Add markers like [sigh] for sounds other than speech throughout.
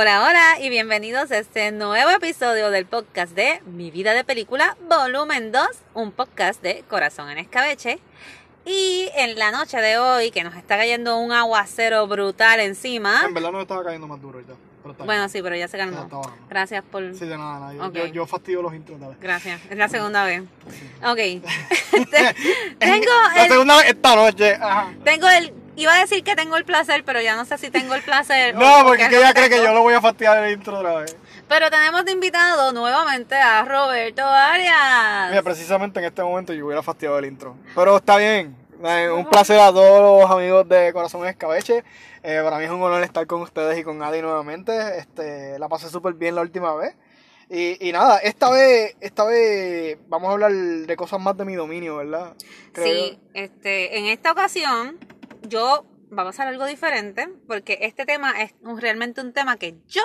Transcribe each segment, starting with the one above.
Hola, hola y bienvenidos a este nuevo episodio del podcast de Mi vida de película, volumen 2, un podcast de Corazón en Escabeche. Y en la noche de hoy, que nos está cayendo un aguacero brutal encima. En verdad no estaba cayendo más duro ya. Pero está Bueno, bien. sí, pero ya se calmó. Gracias por... Sí, de nada, nada. Yo, Ok. yo, yo fastidio los intros. Gracias, es la segunda vez. Ok. [laughs] [laughs] Te- tengo La el... segunda vez esta noche. Ajá. Tengo el... Iba a decir que tengo el placer, pero ya no sé si tengo el placer. [laughs] No, porque que es que ella no cree que yo lo voy a fastidiar el intro otra vez. Pero tenemos de invitado nuevamente a Roberto Arias. Mira, precisamente en este momento yo hubiera fastidiado el intro. Pero está bien. Eh, Un placer a todos los amigos de Corazón Escabeche. Eh, para mí es un honor estar con ustedes y con Adi nuevamente. Este, la pasé súper bien la última vez. Y, y nada, esta vez, esta vez vamos a hablar de cosas más de mi dominio, ¿verdad? Creo Sí, este, en esta ocasión yo vamos a hacer algo diferente porque este tema es realmente un tema que yo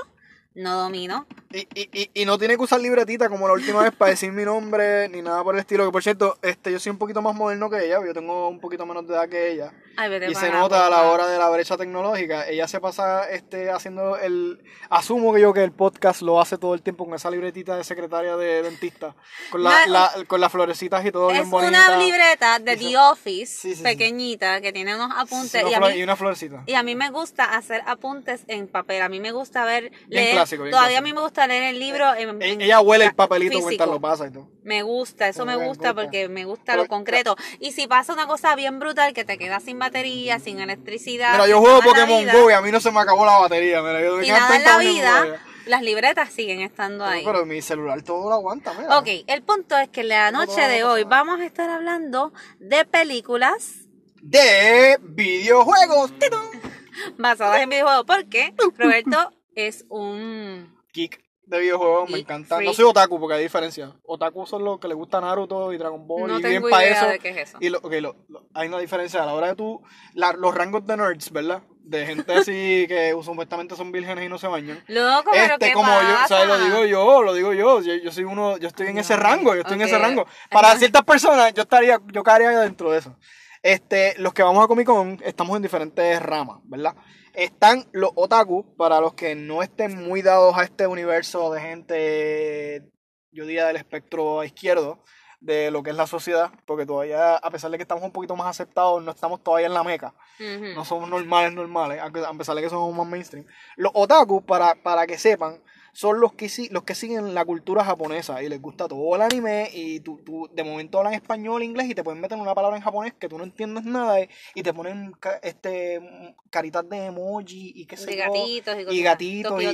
no domino. Y, y, y, y no tiene que usar libretita como la última vez para decir mi nombre ni nada por el estilo. Que por cierto, este, yo soy un poquito más moderno que ella. Yo tengo un poquito menos de edad que ella. Ay, Y se nota a la hora de la brecha tecnológica. Ella se pasa este, haciendo el. Asumo que yo que el podcast lo hace todo el tiempo con esa libretita de secretaria de dentista. Con, la, No, la- con las florecitas y todo Es bien bonita. una libreta de The Office, Sí, sí, sí. pequeñita, que tiene unos apuntes. y, a mí, y una florecita. y a mí me gusta hacer apuntes en papel. A mí me gusta ver, Bien leer. clásico, bien Todavía clásico. a mí me gusta leer el libro en, E- Ella huele el papelito mientras lo pasa y todo. Me gusta, eso me gusta porque me gusta lo concreto. Y si pasa una cosa bien brutal que te quedas sin batería, sin electricidad. Mira, yo juego Pokémon Go y a mí no se me acabó la batería. Mira, yo me Y quedan nada en 30 la vida, las libretas siguen estando ahí. Pero mi celular todo lo aguanta, mira. Ok, el punto es que la No, noche no, de hoy vamos a estar hablando de películas De videojuegos. [laughs] basadas en videojuegos porque [laughs] Roberto es un... Geek de videojuegos, me encanta. No freak. soy otaku porque hay diferencia. Otaku son los que les gusta Naruto y Dragon Ball No y bien para eso. de qué es eso. Y lo, ok, lo- lo- hay una diferencia a la hora de tú, la- los rangos de nerds, ¿verdad? De gente así [laughs] que supuestamente son vírgenes y no se bañan. Loco, pero Este, ¿qué como yo, o sea, lo digo yo, lo digo yo, yo, yo soy uno, yo estoy en ese No, rango, yo estoy en ese rango. Para ciertas personas, yo estaría, yo caería dentro de eso. Este, los que vamos a Comic Con, estamos en diferentes ramas, ¿verdad? Están los otaku, para los que no estén muy dados a este universo de gente, yo diría del espectro izquierdo, de lo que es la sociedad, porque todavía, a pesar de que estamos un poquito más aceptados, no estamos todavía en la meca no somos normales, normales, a pesar de que somos más mainstream. Los otaku, para, para que sepan, son los que, los que siguen la cultura japonesa y les gusta todo el anime y tú, tú de momento hablan español, inglés y te pueden meter una palabra en japonés que tú no entiendes nada y, y te ponen este caritas de emoji y qué sé De yo. gatitos y gatitos y,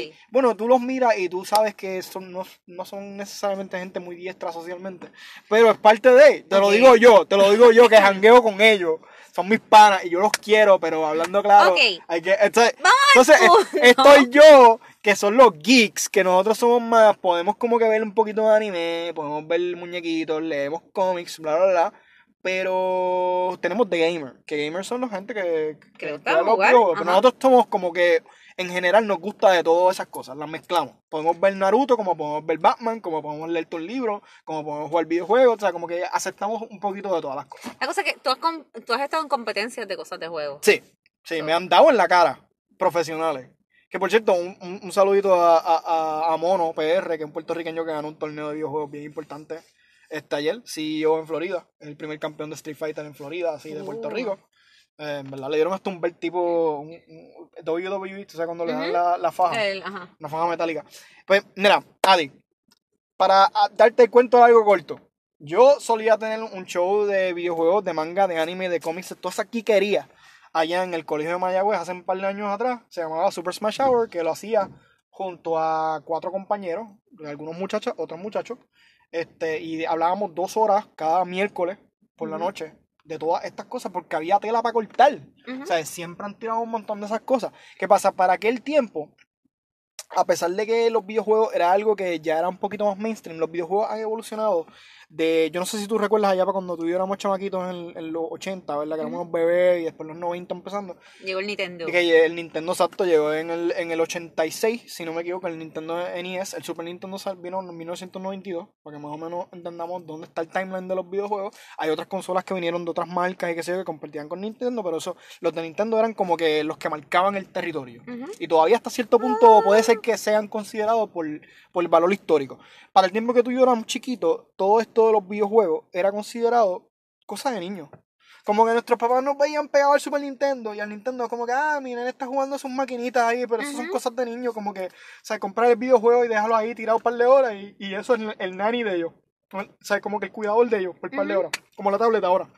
y- bueno tú los miras y tú sabes que son no, no son necesariamente gente muy diestra socialmente pero es parte de te lo digo yo te lo digo yo que jangueo con ellos son mis panas y yo los quiero pero hablando claro Ok. hay que entonces, entonces estoy [laughs] yo que son los geeks que nosotros somos más podemos como que ver un poquito de anime podemos ver muñequitos leemos cómics bla bla bla pero tenemos The Gamer, que gamers son la gente que, Que gusta juega los jugar, pero nosotros somos como que en general nos gusta de todas esas cosas, las mezclamos. Podemos ver Naruto, como podemos ver Batman, como podemos leer tus libros, como podemos jugar videojuegos, o sea, como que aceptamos un poquito de todas las cosas. La cosa es que tú has, tú has estado en competencias de cosas de juego. Sí, sí, me han dado en la cara profesionales. Que por cierto, un, un- un saludito a, a, a- Mono PR, que es un puertorriqueño que ganó un torneo de videojuegos bien importante este ayer, CEO en Florida, el primer campeón de Street Fighter en Florida, así de Puerto Uh. Rico. Eh, en verdad le dieron hasta un belt tipo un, un WWE, o sea, cuando le dan la, la faja, El- ajá. una faja metálica. Pues, mira, Adi, para ah, darte el cuento de algo corto, yo solía tener un show de videojuegos, de manga, de anime, de cómics, toda esa quiquería allá en el colegio de Mayagüez hace un par de años atrás. Se llamaba Super Smash Hour, que lo hacía junto a cuatro compañeros, algunos muchachos, otros muchachos. Este, y hablábamos dos horas cada miércoles por la noche de todas estas cosas porque había tela para cortar. O sea, siempre han tirado un montón de esas cosas. ¿Qué pasa? Para aquel tiempo, a pesar de que los videojuegos era algo que ya era un poquito más mainstream, los videojuegos han evolucionado de, yo no sé si tú recuerdas allá para cuando tú y yo éramos chamaquitos en, en los 80, ¿verdad? Que éramos unos bebés y después los 90 empezando. Llegó el Nintendo. Y que el Nintendo exacto llegó en el, en el 86, si no me equivoco, el Nintendo NES, el Super Nintendo vino en 1992, para que más o menos entendamos dónde está el timeline de los videojuegos. Hay otras consolas que vinieron de otras marcas y que sé yo, que compartían con Nintendo, pero eso, los de Nintendo eran como que los que marcaban el territorio. Y todavía hasta cierto punto puede ser que sean considerados por, por el valor histórico. Para el tiempo que tú y yo éramos chiquitos, todo esto de los videojuegos era considerado cosa de niños. Como que nuestros papás nos veían pegados al Super Nintendo y al Nintendo como que, ah, mi nene está jugando sus maquinitas ahí, pero eso son cosas de niños, como que, o sea, comprar el videojuego y dejarlo ahí tirado un par de horas y, y eso es el, el nanny de ellos. O sea, como que el cuidador de ellos por un par de horas, como la tableta ahora.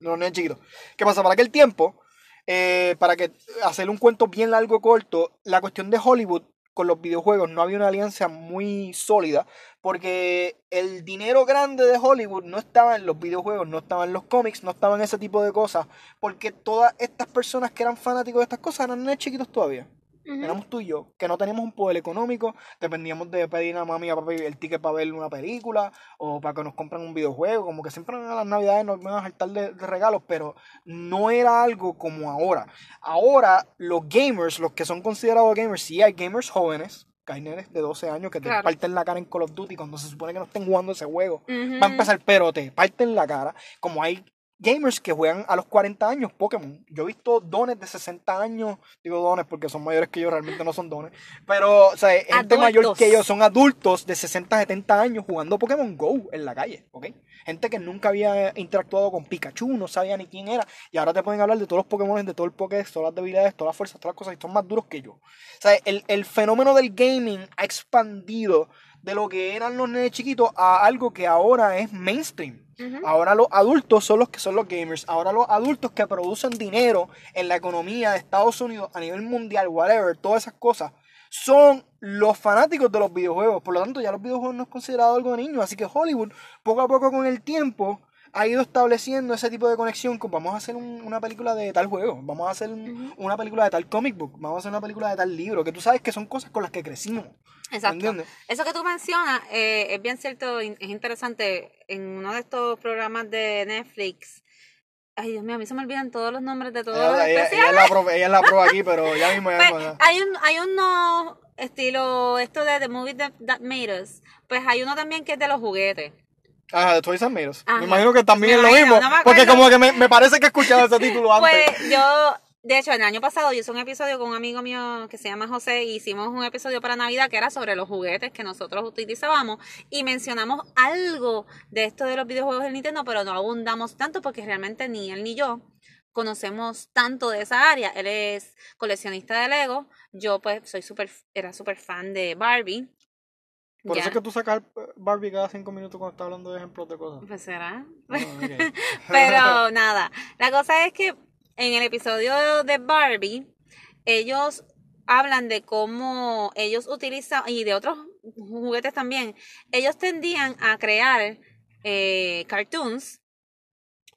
Los nenes chiquitos. ¿Qué pasa? Para aquel tiempo, eh, para que hacer un cuento bien largo corto, la cuestión de Hollywood con los videojuegos no había una alianza muy sólida porque el dinero grande de Hollywood no estaba en los videojuegos, no estaba en los cómics, no estaba en ese tipo de cosas, porque todas estas personas que eran fanáticos de estas cosas eran nenes chiquitos todavía. Ujú. Éramos tú y yo, que no teníamos un poder económico, dependíamos de pedir a mami y a papi el ticket para ver una película o para que nos compren un videojuego, como que siempre en las navidades nos iban a saltar de, de regalos, pero no era algo como ahora. Ahora los gamers, los que son considerados gamers, sí hay gamers jóvenes, que hay nenes de 12 años que te Claro. parten la cara en Call of Duty cuando se supone que no estén jugando ese juego. Ujú. Va a empezar, pero te parten la cara. Como hay gamers que juegan a los 40 años Pokémon. Yo he visto dones de 60 años. Digo dones porque son mayores que yo, realmente no son dones. Pero, o sea, gente mayor que ellos son adultos de 60, 70 años jugando Pokémon Go en la calle, ¿ok? Gente que nunca había interactuado con Pikachu, no sabía ni quién era. Y ahora te pueden hablar de todos los Pokémon, de todo el Pokédex, todas las debilidades, todas las fuerzas, todas las cosas, y son más duros que yo. O sea, el, el fenómeno del gaming ha expandido de lo que eran los nenes chiquitos a algo que ahora es mainstream. Ahora los adultos son los que son los gamers. Ahora los adultos que producen dinero en la economía de Estados Unidos a nivel mundial, whatever, todas esas cosas, son los fanáticos de los videojuegos. Por lo tanto, ya los videojuegos no es considerado algo de niños. Así que Hollywood, poco a poco con el tiempo, ha ido estableciendo ese tipo de conexión con vamos a hacer un- una película de tal juego, vamos a hacer un- una película de tal comic book, vamos a hacer una película de tal libro, que tú sabes que son cosas con las que crecimos. Exacto. ¿Entiendes? Eso que tú mencionas eh, es bien cierto, es interesante. En uno de estos programas de Netflix, ay Dios mío, a mí se me olvidan todos los nombres de todos los Ella, ella- ella especiales. es la pro, ella es la pro aquí, pero ya mismo ya Pues, hay un hay uno estilo esto de The Movie That, That Made Us. Pues hay uno también que es de los juguetes. Ajá, de Toys. Ajá. Me imagino que también Me es lo mismo. no porque como que me, me parece que he escuchado ese título [laughs] antes. Pues yo, de hecho, el año pasado yo hice un episodio con un amigo mío que se llama José y hicimos un episodio para Navidad que era sobre los juguetes que nosotros utilizábamos y mencionamos algo de esto de los videojuegos del Nintendo, pero no abundamos tanto porque realmente ni él ni yo conocemos tanto de esa área. Él es coleccionista de Lego, yo pues soy súper, era súper fan de Barbie. Por Ya. eso es que tú sacas Barbie cada cinco minutos cuando estás hablando de ejemplos de cosas. Pues será. Ah. [laughs] [laughs] Pero nada, la cosa es que en el episodio de Barbie, ellos hablan de cómo ellos utilizan, y de otros juguetes también, ellos tendían a crear eh, cartoons,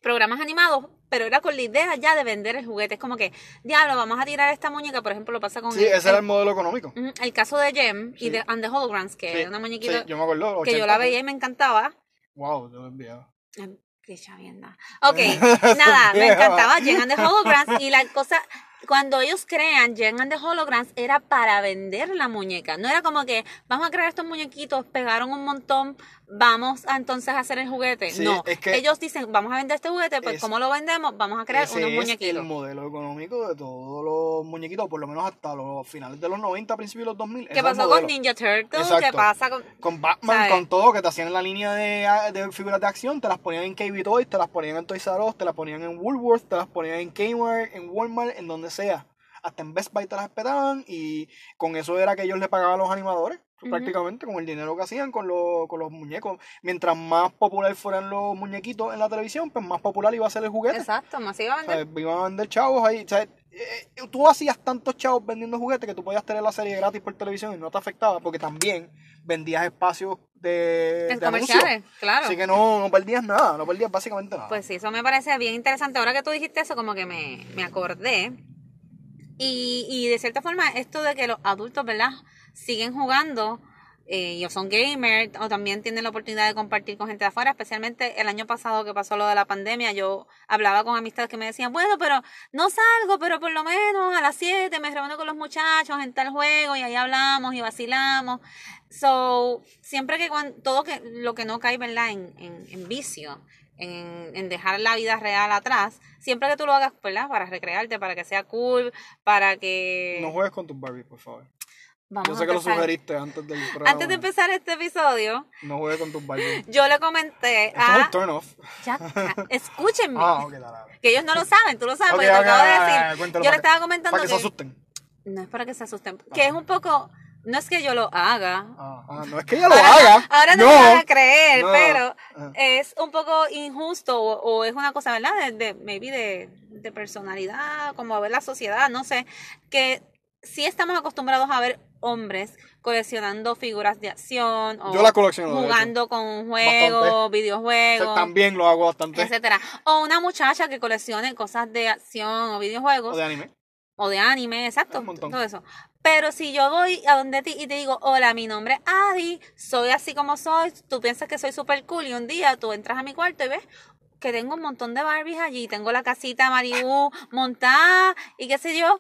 programas animados, pero era con la idea ya de vender el juguete. Es como que, diablo, vamos a tirar esta muñeca, por ejemplo, lo pasa con Sí, el, ese era el- el modelo económico. El caso de Jem y de And the Holograms, que Sí, era una muñequita sí, yo me acuerdo. que yo la veía y me encantaba. Wow, yo lo enviaba. Qué chavienda. Ok, nada, me [laughs] encantaba Jen and the Holograms y la cosa, cuando ellos crean Jen and the Holograms era para vender la muñeca, no era como que vamos a crear estos muñequitos, pegaron un montón, vamos a entonces a hacer el juguete. Sí, no, es que- ellos dicen vamos a vender este juguete, pues Es- ¿cómo lo vendemos? Vamos a crear Ese unos es muñequitos. el modelo económico de todos los muñequitos, por lo menos hasta los finales de los 90, principios de los 2000. ese ¿Qué es pasó modelo. con Ninja Turtles? ¿Qué pasa con...? Con Batman, ¿Sabes? con todo, que te hacían la línea de, de figuras de acción, te las ponían en KB Toys, te las ponían en Toys R Us, te las ponían en Woolworth, te las ponían en Kmart, en Walmart, en donde sea. Hasta en Best Buy te las esperaban y con eso era que ellos le pagaban a los animadores, prácticamente, con el dinero que hacían con, los con los muñecos. Mientras más popular fueran los muñequitos en la televisión, pues más popular iba a ser el juguete. Exacto, masivamente. O sea, iban a vender chavos ahí. O sea, eh, eh, tú hacías tantos chavos vendiendo juguetes que tú podías tener la serie gratis por televisión y no te afectaba porque también vendías espacios de, En de anuncios. comerciales, claro. Así que no, no perdías nada, no perdías básicamente nada. Pues sí, eso me parece bien interesante. Ahora que tú dijiste eso, como que me, me acordé. Y, y de cierta forma, esto de que los adultos, ¿verdad? siguen jugando eh, son gamers o también tienen la oportunidad de compartir con gente de afuera, especialmente el año pasado que pasó lo de la pandemia, yo hablaba con amistades que me decían, bueno, pero no salgo, pero por lo menos a las 7 me reúno con los muchachos en tal juego y ahí hablamos y vacilamos. So, siempre que cuando, todo que, lo que no cae, ¿verdad? En, en, en vicio, en, en, dejar la vida real atrás, siempre que tú lo hagas, ¿verdad? Para recrearte, para que sea cool, para que... No juegues con tus Barbie, por favor. Vamos Yo a sé que lo sugeriste antes del programa. Antes de empezar este episodio, No juegues con tus Barbie. yo le comenté Esto es a... turn off. Ya, escúchenme. Ah, ok, dale, dale. Que ellos no lo saben, tú lo sabes, Ok, porque te lo ok, acabo de decir. Yo le estaba comentando Para que se asusten. No es para que se asusten. Que es un poco... No es que yo lo haga. Ah, ah, no es que ella lo Ahora, haga. ahora no, no, me van a creer, no. pero Ah. es un poco injusto o, o es una cosa, ¿verdad? De, de maybe de, de personalidad, como a ver la sociedad, no sé. Que sí estamos acostumbrados a ver hombres coleccionando figuras de acción o Yo la colecciono, jugando con juegos. O videojuegos. sea, también lo hago bastante. etcétera. O una muchacha que coleccione cosas de acción o videojuegos O de anime. o de anime, exacto, Un montón. todo eso. Pero si yo voy a donde ti y te digo, hola, mi nombre es Adi, soy así como soy, tú piensas que soy super cool y un día tú entras a mi cuarto y ves que tengo un montón de Barbies allí, tengo la casita Maribu montada y qué sé yo,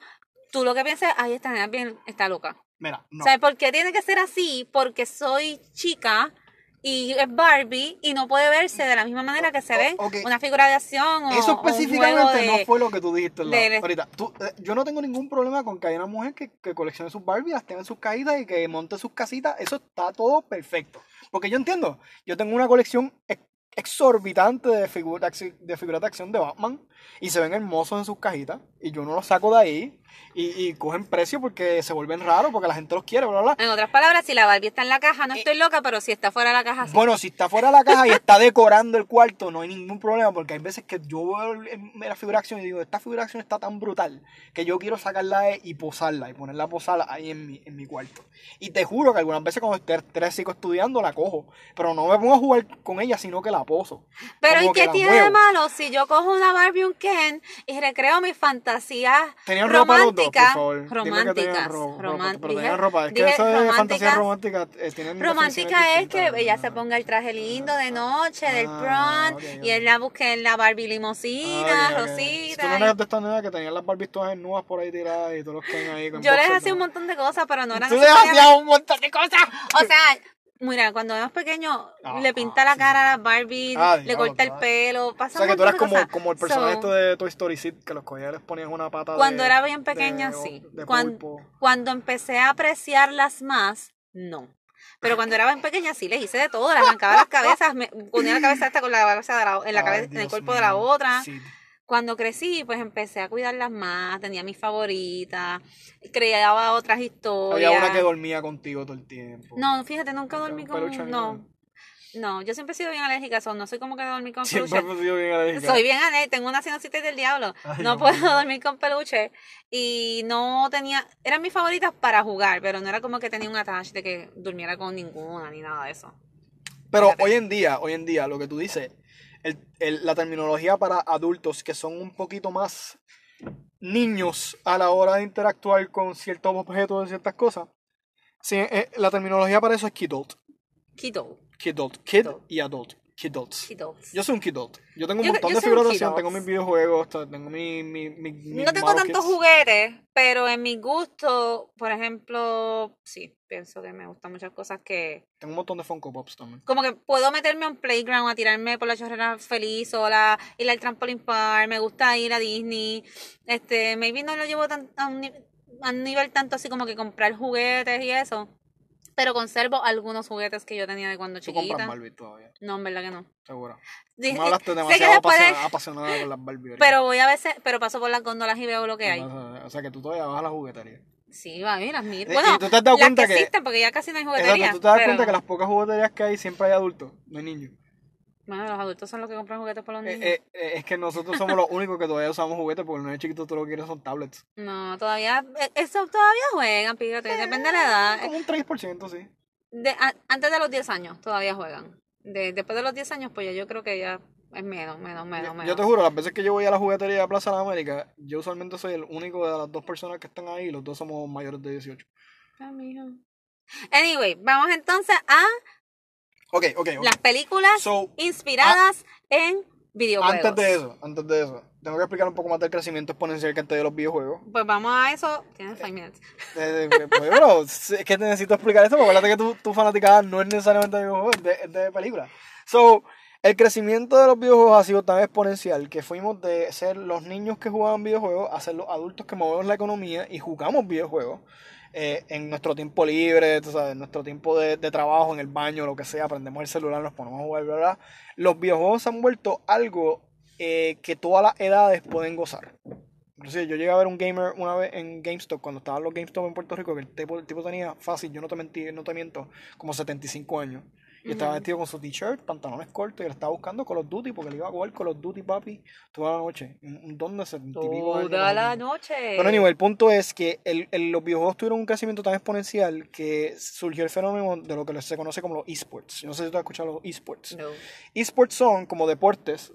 tú lo que piensas, ay, esta nena bien, está loca. Mira, no. ¿Sabes por qué tiene que ser así? Porque soy chica y es Barbie y no puede verse de la misma manera que se ve una figura de acción o, Eso o un juego específicamente de... no fue lo que tú dijiste. la- de- ahorita, tú, eh, yo no tengo ningún problema con que haya una mujer que, que coleccione sus Barbie, las tenga en sus cajitas y que monte sus casitas. Eso está todo perfecto. Porque yo entiendo, yo tengo una colección ex- exorbitante de figuras de figuras de acción de Batman y se ven hermosos en sus cajitas y yo no los saco de ahí y, y cogen precio porque se vuelven raros porque la gente los quiere, bla, bla. En otras palabras, si la Barbie está en la caja, no estoy loca, pero si está fuera de la caja, sí. Bueno, si está fuera de la caja y está decorando el cuarto, no hay ningún problema, porque hay veces que yo veo la figura de acción y digo, esta figura de acción está tan brutal que yo quiero sacarla de- y posarla y ponerla a posarla ahí en mi, en mi cuarto. Y te juro que algunas veces cuando esté estresico estudiando la cojo, pero no me pongo a jugar con ella, sino que la poso. pero ¿y qué tiene de malo si yo cojo una Barbie un Ken y recreo mis fantasías Tenían ropa dos, por románticas? favor. Dime que tenían románticas. ro- ropa, román- pero dije- tenían ropa. Es que dije fantasía romántica eh, tienen Romántica es que ella se ponga el traje lindo de noche, del Ah, prom, y él la busque en la Barbie Ah, limosina, ok, ok. rosita. Tú no de estas nenas que tenían las Barbies todas nuevas por ahí tiradas y todos los que ahí con Yo les hacía un montón de cosas, pero no eran Tú le necesariamente- hacías un montón de cosas. O sea, mira, cuando éramos pequeños, Ah, le pinta la sí, cara a las Barbie, Ah, le diablo, corta el pelo, O pasa sea un que tú de como, cosas. como el personaje So, este de Toy Story Sid, que los cogías y les ponías una pata Cuando de- era bien pequeña, de- sí. de Cuan- pulpo. Cuando empecé a apreciarlas más, no. Pero cuando era bien pequeña sí les hice de todo, le arrancaba las cabezas, me ponía la cabeza esta con la cabeza de la, en la Ay, cabeza, en el cuerpo de la otra. Sid. Cuando crecí, pues empecé a cuidarlas más, tenía mis favoritas, creaba otras historias. Había una que dormía contigo todo el tiempo. No, fíjate, nunca dormí con... No, no, yo siempre he sido bien alérgica, so, no soy como que dormir con Siempre peluche. he sido bien alérgica. Soy bien alérgica, tengo una sinusitis del diablo. Ay, no puedo [laughs] dormir con peluche. Y no tenía, eran mis favoritas para jugar, pero no era como que tenía un attach de que durmiera con ninguna ni nada de eso. Pero Fíjate. hoy en día, hoy en día, lo que tú dices, el- el- la terminología para adultos que son un poquito más niños a la hora de interactuar con ciertos objetos y ciertas cosas, sí, eh, la terminología para eso es kidult. Kiddo. Kidult. Kid Kidult. y adult. Kidults. Kiddos. Yo soy un kidult. Yo tengo un Yo- montón yo de kidult. tengo mis videojuegos, tengo mi... mi, mi, mi No tengo tantos juguetes, pero en mi gusto, por ejemplo, sí, pienso que me gustan muchas cosas que... Tengo un montón de Funko Pops también. Como que puedo meterme a un playground, a tirarme por la chorrera feliz sola, ir al trampoline park, me gusta ir a Disney. Este, maybe no lo llevo tan, a, un, a un nivel tanto así como que comprar juguetes y eso. Pero conservo algunos juguetes que yo tenía de cuando Tú compras chiquita. Barbie todavía, No, en verdad que no. seguro. Tú me hablaste demasiado después de- apasiona- apasionada con las Barbie. ahorita. pero voy a veces, pero paso por las góndolas y veo lo que hay. O sea, que tú todavía vas a la juguetería. Sí, va, mira, mira. Eh, Bueno, y tú te has dado las cuenta que, que- existen, porque ya casi no hay Exacto, juguetería. tú te das pero- cuenta que las pocas jugueterías que hay siempre hay adultos, no hay niños. Bueno, los adultos son los que compran juguetes por los Eh, niños. eh, eh, es que nosotros somos los únicos que todavía usamos juguetes porque los niños chiquitos todo lo que quieren son tablets. No, todavía, eh, eso todavía juegan, fíjate, depende de la edad. Como un 3%, sí. De, a- antes de los 10 años todavía juegan. De, después de los 10 años, pues ya yo creo que ya es menos, menos, menos, Yo, menos. yo te juro, las veces que yo voy a la juguetería de Plaza de la América, yo usualmente soy el único de las dos personas que están ahí y los dos somos mayores de 18. Ah, mijo. Anyway, vamos entonces a Ok, ok, ok. las películas So, inspiradas en videojuegos. antes de eso, antes de eso, tengo que explicar un poco más del crecimiento exponencial que antes de los videojuegos. Pues vamos a eso. Tienes five minutes. Eh, eh, pues, bueno, [laughs] es que necesito explicar esto, porque acuérdate que tu, tu fanaticada no es necesariamente de videojuegos, es de, es de películas. So, el crecimiento de los videojuegos ha sido tan exponencial que fuimos de ser los niños que jugaban videojuegos a ser los adultos que movemos la economía y jugamos videojuegos. Eh, en nuestro tiempo libre, en nuestro tiempo de, trabajo, en el baño, lo que sea, prendemos el celular, nos ponemos a jugar, bla, bla. Los videojuegos se han vuelto algo eh, que todas las edades pueden gozar. Inclusive yo llegué a ver un gamer una vez en GameStop, cuando estaban los GameStop en Puerto Rico, que el tipo, el tipo tenía fácil, yo no te no te miento, como 75 años. Y estaba vestido con su t-shirt, pantalones cortos, y él estaba buscando Call of Duty, porque le iba a jugar Call of Duty, papi, toda la noche. Un, don de 70 y pico años, Toda la noche. Pero anyway, el punto es que el, el- los videojuegos tuvieron un crecimiento tan exponencial que surgió el fenómeno de lo que se conoce como los esports. Yo no sé si tú has escuchado los esports. No. Esports son como deportes,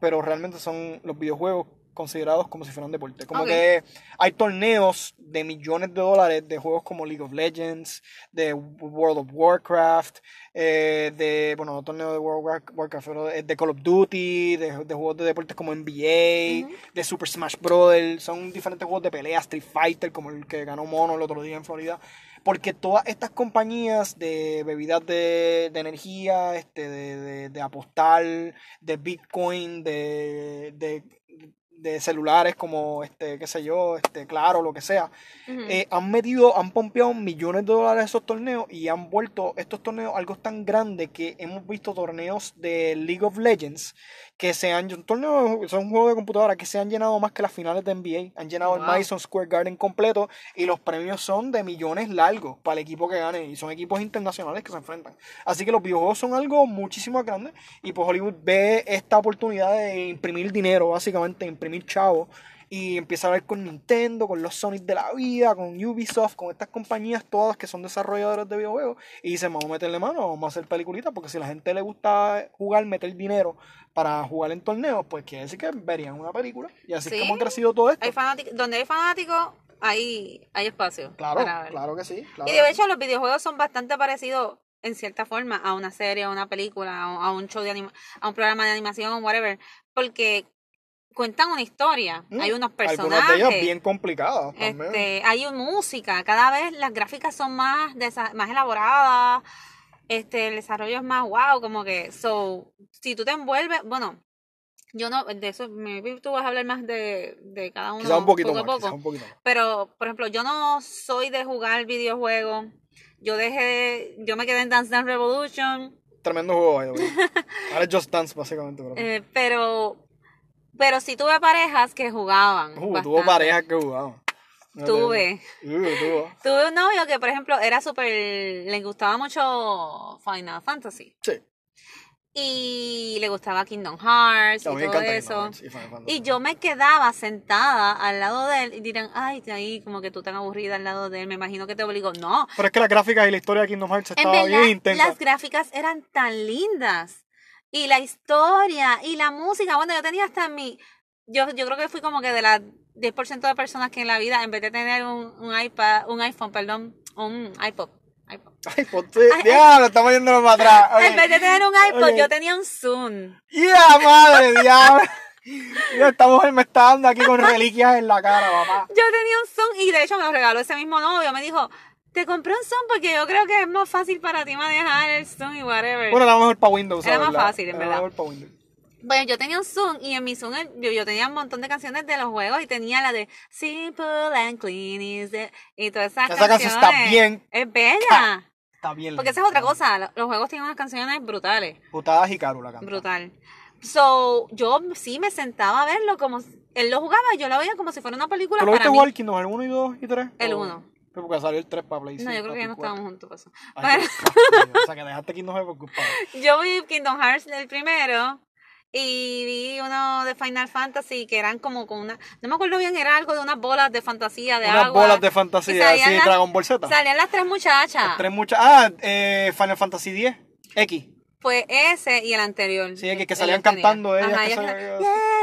pero realmente son los videojuegos considerados como si fueran deportes. Como que hay torneos de millones de dólares de juegos como League of Legends, de World of Warcraft, eh, de, bueno, no torneos de World of War- Warcraft, pero de Call of Duty, de, de juegos de deportes como NBA, de Super Smash Bros. Son diferentes juegos de pelea, Street Fighter, como el que ganó Mono el otro día en Florida. Porque todas estas compañías de bebidas de, de energía, este, de, de, de apostar, de Bitcoin, de, de, de celulares como, este, qué sé yo, este, claro, lo que sea, eh, han metido, han pompeado millones de dólares a esos torneos y han vuelto estos torneos algo tan grande que hemos visto torneos de League of Legends que se han, torneos, son juegos de computadora que se han llenado más que las finales de NBA, han llenado el. Madison Square Garden completo y los premios son de millones largos para el equipo que gane y son equipos internacionales que se enfrentan. Así que los videojuegos son algo muchísimo más grande y pues Hollywood ve esta oportunidad de imprimir dinero, básicamente imprimir chavo y empieza a ver con Nintendo, con los Sonic de la vida, con Ubisoft, con estas compañías todas que son desarrolladoras de videojuegos y dice, vamos a meterle mano, vamos a hacer peliculitas porque si a la gente le gusta jugar, meter dinero para jugar en torneos, pues quiere decir que verían una película y así es como ha crecido todo esto. Hay donde hay fanáticos, ahí hay espacio. Claro, claro que sí. claro Y de sí. hecho los videojuegos son bastante parecidos en cierta forma a una serie, a una película, a un- a un show de anima a un programa de animación, whatever, porque cuentan una historia, Mm, hay unos Algunas de personajes, ellas bien complicadas también. este, hay un- música, cada vez las gráficas son más más elaboradas, este, el desarrollo es más wow, como que, so, si tú te envuelves, bueno, yo no, de eso, maybe tú vas a hablar más de, de cada uno Quizás un poquito poco a más, poco. quizás un poquito más. Pero, por ejemplo, yo no soy de jugar videojuegos. Yo dejé, yo me quedé en Dance Dance Revolution, Tremendo juego. [laughs] Ahora es Just Dance, básicamente. Pero... eh, pero, pero sí tuve parejas que jugaban. Uh, tuvo parejas que jugaban. Tuve. Uh. Tuve un novio que, por ejemplo, era súper, le gustaba mucho Final Fantasy. Sí. Y le gustaba Kingdom Hearts A y todo eso. Y yo me quedaba sentada al lado de él y dirán, ay, de ahí como que tú tan aburrida al lado de él, me imagino que te obligó. No, Pero es que las gráficas y la historia de Kingdom Hearts En estaba verdad, bien intensa. las gráficas eran tan lindas. Y la historia y la música. Bueno, yo tenía hasta mi. Yo, yo creo que fui como que de las 10% de personas que en la vida, en vez de tener un, un iPad, un iPhone, perdón, un iPod. iPod. [laughs] Diablo, estamos yéndonos para atrás. [laughs] En vez de tener un iPod, yo tenía un Zoom. ¡Ya, madre, diablo! Estamos, me está dando aquí con [laughs] reliquias en la cara, papá. Yo tenía un Zoom y de hecho me lo regaló ese mismo novio. Me dijo, te compré un Zoom porque yo creo que es más fácil para ti manejar el Zoom y whatever. Bueno, era mejor para Windows. Era más fácil, en verdad. Windows. Bueno, yo tenía un Zoom y en mi Zoom eh, yo, yo, tenía un montón de canciones de los juegos y tenía la de Simple and Clean is the... y todas esas Esa canciones. Esa canción está bien. Es bella. Está bien. Porque esa es otra cosa. Los juegos tienen unas canciones brutales. Putadas y caro la canta. Brutal. So, yo sí me sentaba a verlo como. Él lo jugaba, yo lo veía como si fuera una película. ¿Pero para viste. Walking, no? ¿El 1 y 2 y 3? El 1. Porque salió el 3 para PlayStation. No, yo creo que ya no estábamos juntos para eso. Ay, Pero... o sea, que dejaste Kingdom Hearts por culpa. [laughs] Yo vi Kingdom Hearts el primero y vi uno de Final Fantasy que eran como con una no me acuerdo bien era algo de unas bolas de fantasía de unas bolas de fantasía sí Dragon Ball Z. salían las tres muchachas. Las tres muchachas ah eh, Final Fantasy 10 X. Fue ese y el anterior. Sí que, que salían cantando ellas, Ajá,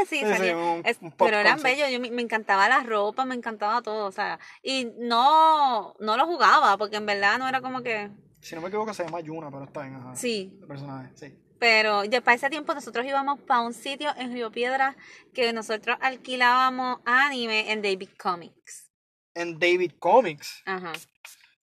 [laughs] Sí, salía- sí, un- es- un pero eran bellos, yo me, me encantaba la ropa, me encantaba todo, o sea, y no, no lo jugaba, porque en verdad no era como que, Si no me equivoco, se llama Yuna, pero está bien, ajá. sí, El personaje, sí. pero ya para ese tiempo nosotros íbamos para un sitio en Río Piedra que nosotros alquilábamos anime en David Comics. En David Comics. Ajá.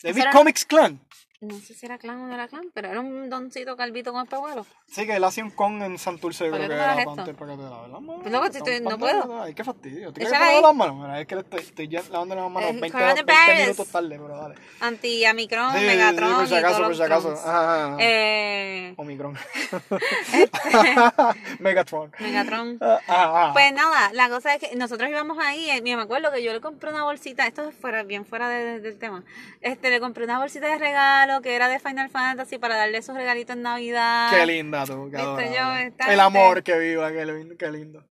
David Comics Clan. No sé si era clan o no era clan, pero era un doncito calvito con espejuelos. Sí, que él hacía un con en Santurce, yo ¿Para creo que era esto? para que te las manos. Pues loco, si estoy- no puedo. Ay, qué fastidio. ¿Te quieres lavar las manos? Mira, es que estoy, estoy ya lavando las manos Eh, 20, coronavirus. 20 minutos tarde, pero dale. Anti Amicron, Sí, sí, sí, Megatron por si y acaso, por si acaso. Ajá, ajá. Eh, Omicron. [laughs] Megatron. Megatron. Ah, ah, ah. Pues nada, la cosa es que nosotros íbamos ahí, eh, me acuerdo que yo le compré una bolsita, esto es fuera, bien fuera de- de- del tema, este, le compré una bolsita de regalo que era de Final Fantasy para darle sus regalitos en Navidad. Qué linda tú, qué yo, El amor que viva, qué lindo. Qué lindo.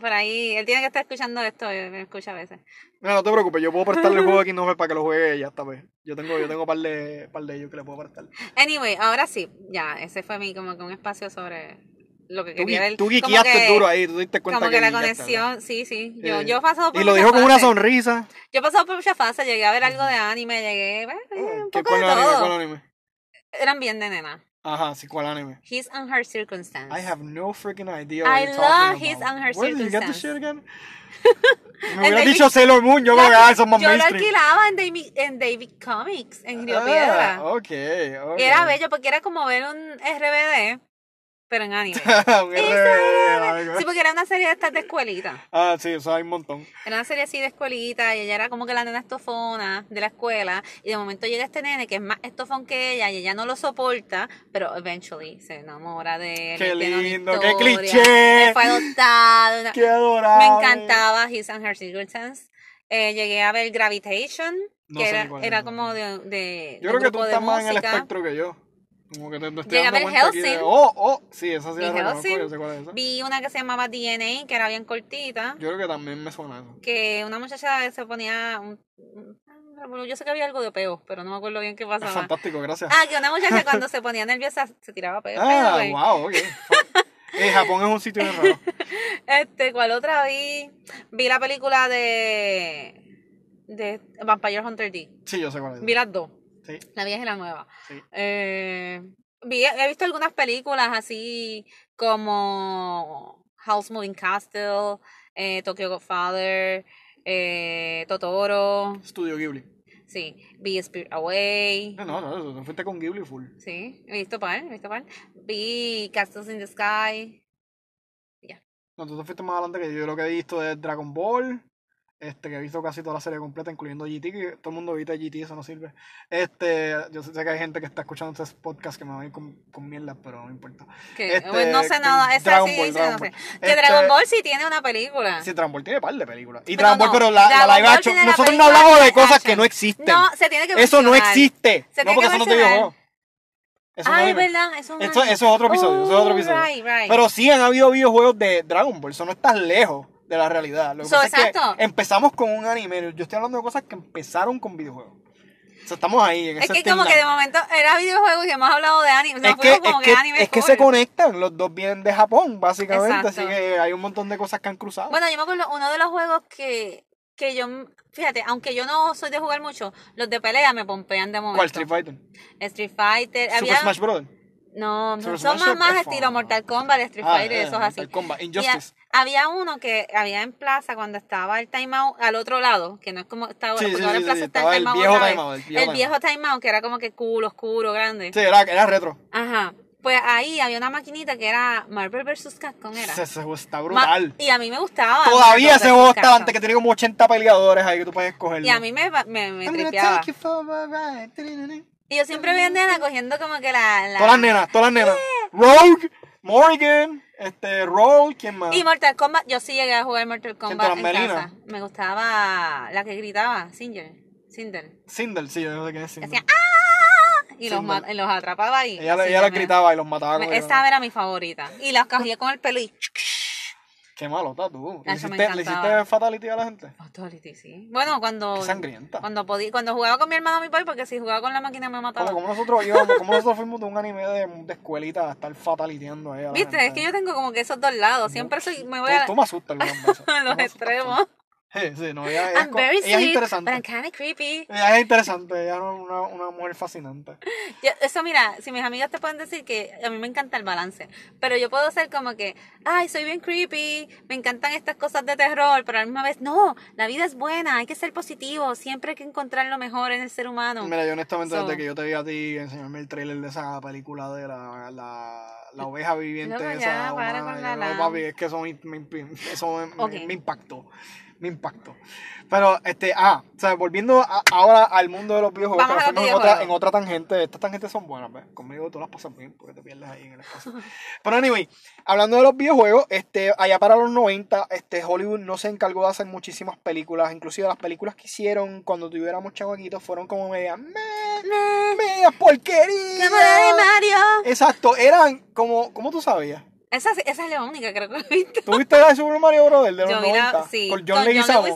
Por ahí, él tiene que estar escuchando esto, eh, me escucha a veces. No, no te preocupes, yo puedo prestarle el juego de Kingdom Hearts para que lo juegue ella esta vez. Yo tengo, yo tengo par de, par de ellos que le puedo prestar. Anyway, ahora sí, ya, ese fue mi, como que un espacio sobre lo que quería ver. tú guiqueaste que- duro ahí, tú te diste cuenta Como que la guiqueaste, conexión, sí, sí. Yo, Sí. yo he pasado por Y lo dijo con una sonrisa. Yo he pasado por muchas fases, llegué a ver algo de anime, llegué, bueno, un ¿Qué, poco de cuál anime? todo. ¿Cuál anime? Eran bien de nena. Ajá, sí, ¿cuál anime? His and Her Circumstance. I have no freaking idea. I you're love His about. and Her Where did you get this Circumstance. shit again? [laughs] Me En hubieras David- dicho Sailor Moon, yo creo que ah, eso es más yo lo alquilaba en David, en David Comics, en Río Piedra. Ah, ok, ok. Era bello porque era como ver un RBD, pero en anime. [laughs] Sí, porque era una serie de estas de escuelita. Ah, sí, eso hay un montón. Era una serie así de escuelita y ella era como que la nena estofona de la escuela y de momento llega este nene que es más estofón que ella y ella no lo soporta, pero eventually se enamora de él. Qué lindo, qué cliché. Él fue adoptado. una- Qué adorable. Me encantaba His and Her Circumstance. Eh, llegué a ver Gravitation, No que era, era como de, de, Yo de creo que tú estás más en el espectro que yo. Como que te, te Llegué a ver de- Hellsing. Oh, oh, sí, esa sí la reconozco, yo sé cuál es esa. Vi una que se llamaba DNA, que era bien cortita. Yo creo que también me suena eso. que una muchacha se ponía un, un- yo sé que había algo de peos, pero no me acuerdo bien qué pasaba. fantástico, gracias. Ah, que una muchacha [laughs] cuando se ponía nerviosa se tiraba peos. Ah, wow, ok. Eh, Japón es un sitio bien raro. [laughs] Este, ¿cuál otra vi? Vi la película de de Vampire Hunter D. Sí, yo sé cuál es. Vi las dos, Sí, la vieja y la nueva. sí. Eh, vi, he visto algunas películas así como House Moving Castle, eh, Tokyo Godfather, eh, Totoro. Studio Ghibli. Sí, vi Spirit Away. No, no, no, eso, tú fuiste con Ghibli full. Sí, he visto par, he visto par. Vi Castles in the Sky. No, tú te fuiste más adelante que. Yo lo que he visto es Dragon Ball. Este, que he visto casi toda la serie completa, incluyendo GT, que todo el mundo evita GT, eso no sirve. Este, yo sé que hay gente que está escuchando este podcast que me va a ir con, con mierda, pero no me importa. Este, pues, no sé nada. Esa Dragon sí, Ball, sí, Dragon no sé. Ball. Que Este, Dragon Ball sí tiene una película. Sí, Dragon Ball tiene par de películas. Y Pero Dragon Ball, no, pero la, Dragon la live action. Nosotros no hablamos de cosas action. que no existen. No, se tiene que eso no existe. Se no, porque que eso no te digo. Eso. Eso, es un Esto- año. eso es otro episodio, eso es otro Oh, episodio. right, right. Pero sí han habido videojuegos de Dragon Ball, eso no está lejos de la realidad. Lo que So, pasa es que empezamos con un anime, yo estoy hablando de cosas que empezaron con videojuegos. O sea, estamos ahí en Es ese que como que de momento era videojuegos y hemos hablado de anime. Es que, como es que que, anime es que full. se conectan, los dos vienen de Japón, básicamente, Exacto. así que hay un montón de cosas que han cruzado. Bueno, yo me acuerdo, uno de los juegos que, que yo, fíjate, aunque yo no soy de jugar mucho, los de pelea me pompean de momento. ¿Cuál Street Fighter? Street Fighter. Super había, Smash Bros. No, Super son Smash más, más es estilo. Mortal Kombat, Street Ah, Fighter, eh, esos así. Mortal Kombat, Injustice. A- había uno que había en plaza cuando estaba el timeout al otro lado, que no es como está ahora, Sí, sí, ahora sí, en plaza está estaba el timeout viejo timeout, el viejo El viejo timeout, que era como que cool, oscuro, grande. Sí, era, era retro. Ajá. Pues ahí había una maquinita que era Marvel vs. Capcom, era. Ese juego está Ma- brutal. y a mí me gustaba. Todavía está Capcom. antes que tiene como 80 peleadores ahí que tú puedes escoger. Y a mí me, me, me tripeaba. a. Y yo siempre veía nena cogiendo como que la... la- Todas las nenas, todas las nenas. Rogue, Morgan, este, Roll, ¿quién más? Y Mortal Kombat, yo sí llegué a jugar Mortal Kombat en Melinas? casa. Me gustaba la que gritaba, Singer, Cinder. Sindel, sí, yo no sé quién es Sindel. hacía ¡Ah! Y los, y los atrapaba ahí. Ella, ella me- gritaba y los mataba. esa era mi favorita. Y las cogía con el pelo y... Qué malo está tú. ¿Le me hiciste, ¿Le encantaba. hiciste fatality a la gente? Fatality, sí. Bueno, cuando. Qué sangrienta. Cuando, podía, cuando jugaba con mi hermano mi país, porque si jugaba con la máquina me mataba. Como, como nosotros íbamos, como nosotros fuimos de un anime de, de escuelita a estar fataliteando ahí a la Viste, gente. es que yo tengo como que esos dos lados. Siempre soy, me voy Tú, a, tú me asustas [laughs] los extremos. Sí, sí, no, ella, ella es, very ella es sweet, interesante. but I'm kind of creepy. Ella es interesante, ella es una, una mujer fascinante. Yo- eso, mira, si mis amigas te pueden decir que a mí me encanta el balance, pero yo puedo ser como que, ay, soy bien creepy, me encantan estas cosas de terror, pero a la misma vez, no, la vida es buena, hay que ser positivo, siempre hay que encontrar lo mejor en el ser humano. Mira, yo honestamente, So- desde que yo te vi a ti enseñarme el trailer de esa película de la, la, la oveja viviente Loco, esa, ya, para una- con la no, papi, es que eso me, me, eso me, me- Ok. me impactó. Me impactó. Pero, este, ah, o sea, volviendo a- ahora al mundo de los videojuegos, Vamos que nos fuimos en otra, videojuegos. en otra tangente. Estas tangentes son buenas, ¿ves? Conmigo tú las pasas bien porque te pierdes ahí en el espacio. [laughs] Pero, anyway, hablando de los videojuegos, este, allá para los 90, este, Hollywood no se encargó de hacer muchísimas películas. Inclusive las películas que hicieron cuando tuviéramos chavaquitos fueron como media, me, Nah, media porquería. Mario. Exacto, eran como, ¿cómo tú sabías? Esa, esa es la única, creo que he visto. ¿Tú viste la de Super Mario Bros. del de los Yo la- 90? sí, Con con John John Leguizamo.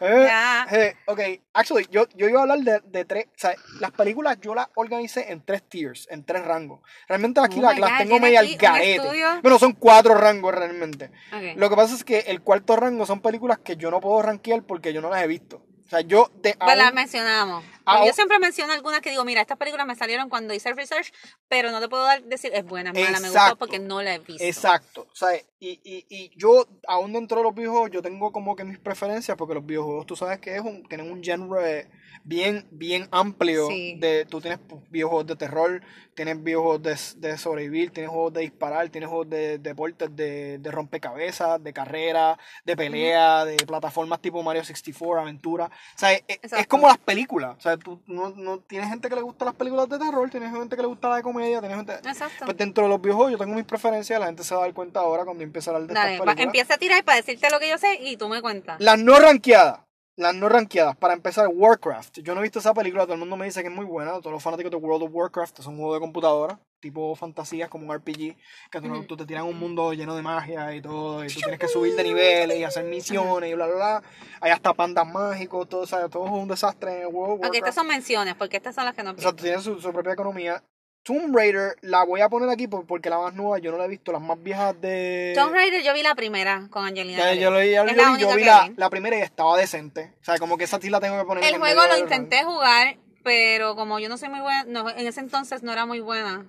Eh, ya. eh, ok, actually, yo, yo iba a hablar de, de tres, o sea, las películas yo las organicé en tres tiers, en tres rangos. Realmente aquí Oh las, las tengo ¿tiene media al garete. Bueno, son cuatro rangos realmente. Ok. Lo que pasa es que el cuarto rango son películas que yo no puedo rankear porque yo no las he visto. O sea, yo de Pues las mencionamos. Porque yo siempre menciono algunas que digo, mira, estas películas me salieron cuando hice el research, pero no te puedo dar, decir es buena, es mala, me gustó porque no la he visto. Exacto, o sea, y, y, y yo, aún dentro de los videojuegos, yo tengo como que mis preferencias, porque los videojuegos, tú sabes que es un, tienen un genre bien, bien amplio. Sí. De, tú tienes pues, videojuegos de terror, tienes videojuegos de, de sobrevivir, tienes juegos de disparar, tienes juegos de deportes, de, de rompecabezas, de carrera, de pelea, de plataformas tipo Mario 64, aventura. O sea, es, es Exacto. como las películas. O sea, tú no, no tienes gente que le gusta las películas de terror, tienes gente que le gusta la de comedia, tienes gente... Exacto. Pues dentro de los videojuegos yo tengo mis preferencias, la gente se va a dar cuenta ahora cuando empiece a hablar de Dale, estas va- empieza a tirar para decirte lo que yo sé y tú me cuentas. Las no rankeadas. Las no rankeadas. Para empezar, Warcraft. Yo no he visto esa película, todo el mundo me dice que es muy buena. Todos los fanáticos de World of Warcraft es un juego de computadora, tipo fantasías, como un RPG, que tú, Ujú. tú te tiran un mundo lleno de magia y todo, y tú tienes que subir de niveles y hacer misiones y bla, bla, bla. Hay hasta pandas mágicos, todo, o sea, todo es un desastre en el World Ok, Warcraft. estas son menciones, porque estas son las que no Exacto, tiene su, su propia economía. Tomb Raider la voy a poner aquí por- porque la más nueva yo no la he visto, las más viejas de... Tomb Raider yo vi la primera con Angelina Ya, yo, la vi, yo única vi la, vi. la primera y estaba decente. O sea, como que esa sí la tengo que poner El juego lo intenté jugar, pero como yo no soy muy buena, no, en ese entonces no era muy buena,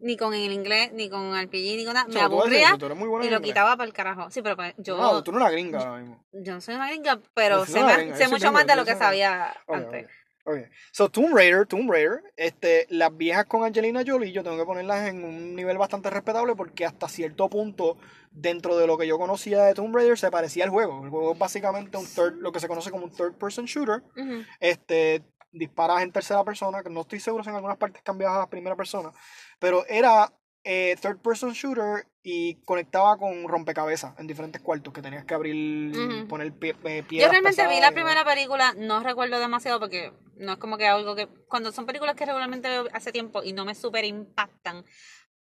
ni con el inglés, ni con RPG, ni con nada, me O sea, aburría tú eres y lo quitaba para el carajo. Sí, pero pues, yo, No, tú no eres una gringa ahora mismo. yo no soy una gringa, pero sé, más- gringa, mucho más de lo que sabía antes. ok. Ok. So, Tomb Raider, Tomb Raider, este, las viejas con Angelina Jolie, yo tengo que ponerlas en un nivel bastante respetable porque hasta cierto punto, dentro de lo que yo conocía de Tomb Raider, se parecía al juego. El juego es básicamente un third, lo que se conoce como un third person shooter. Este disparas en tercera persona, que no estoy seguro si en algunas partes cambiabas a primera persona, pero era eh, third person shooter y conectaba con rompecabezas en diferentes cuartos que tenías que abrir, Ujú. poner pie, eh, Yo realmente vi la primera película, no recuerdo demasiado porque no es como que algo que... Cuando son películas que regularmente veo hace tiempo y no me super impactan,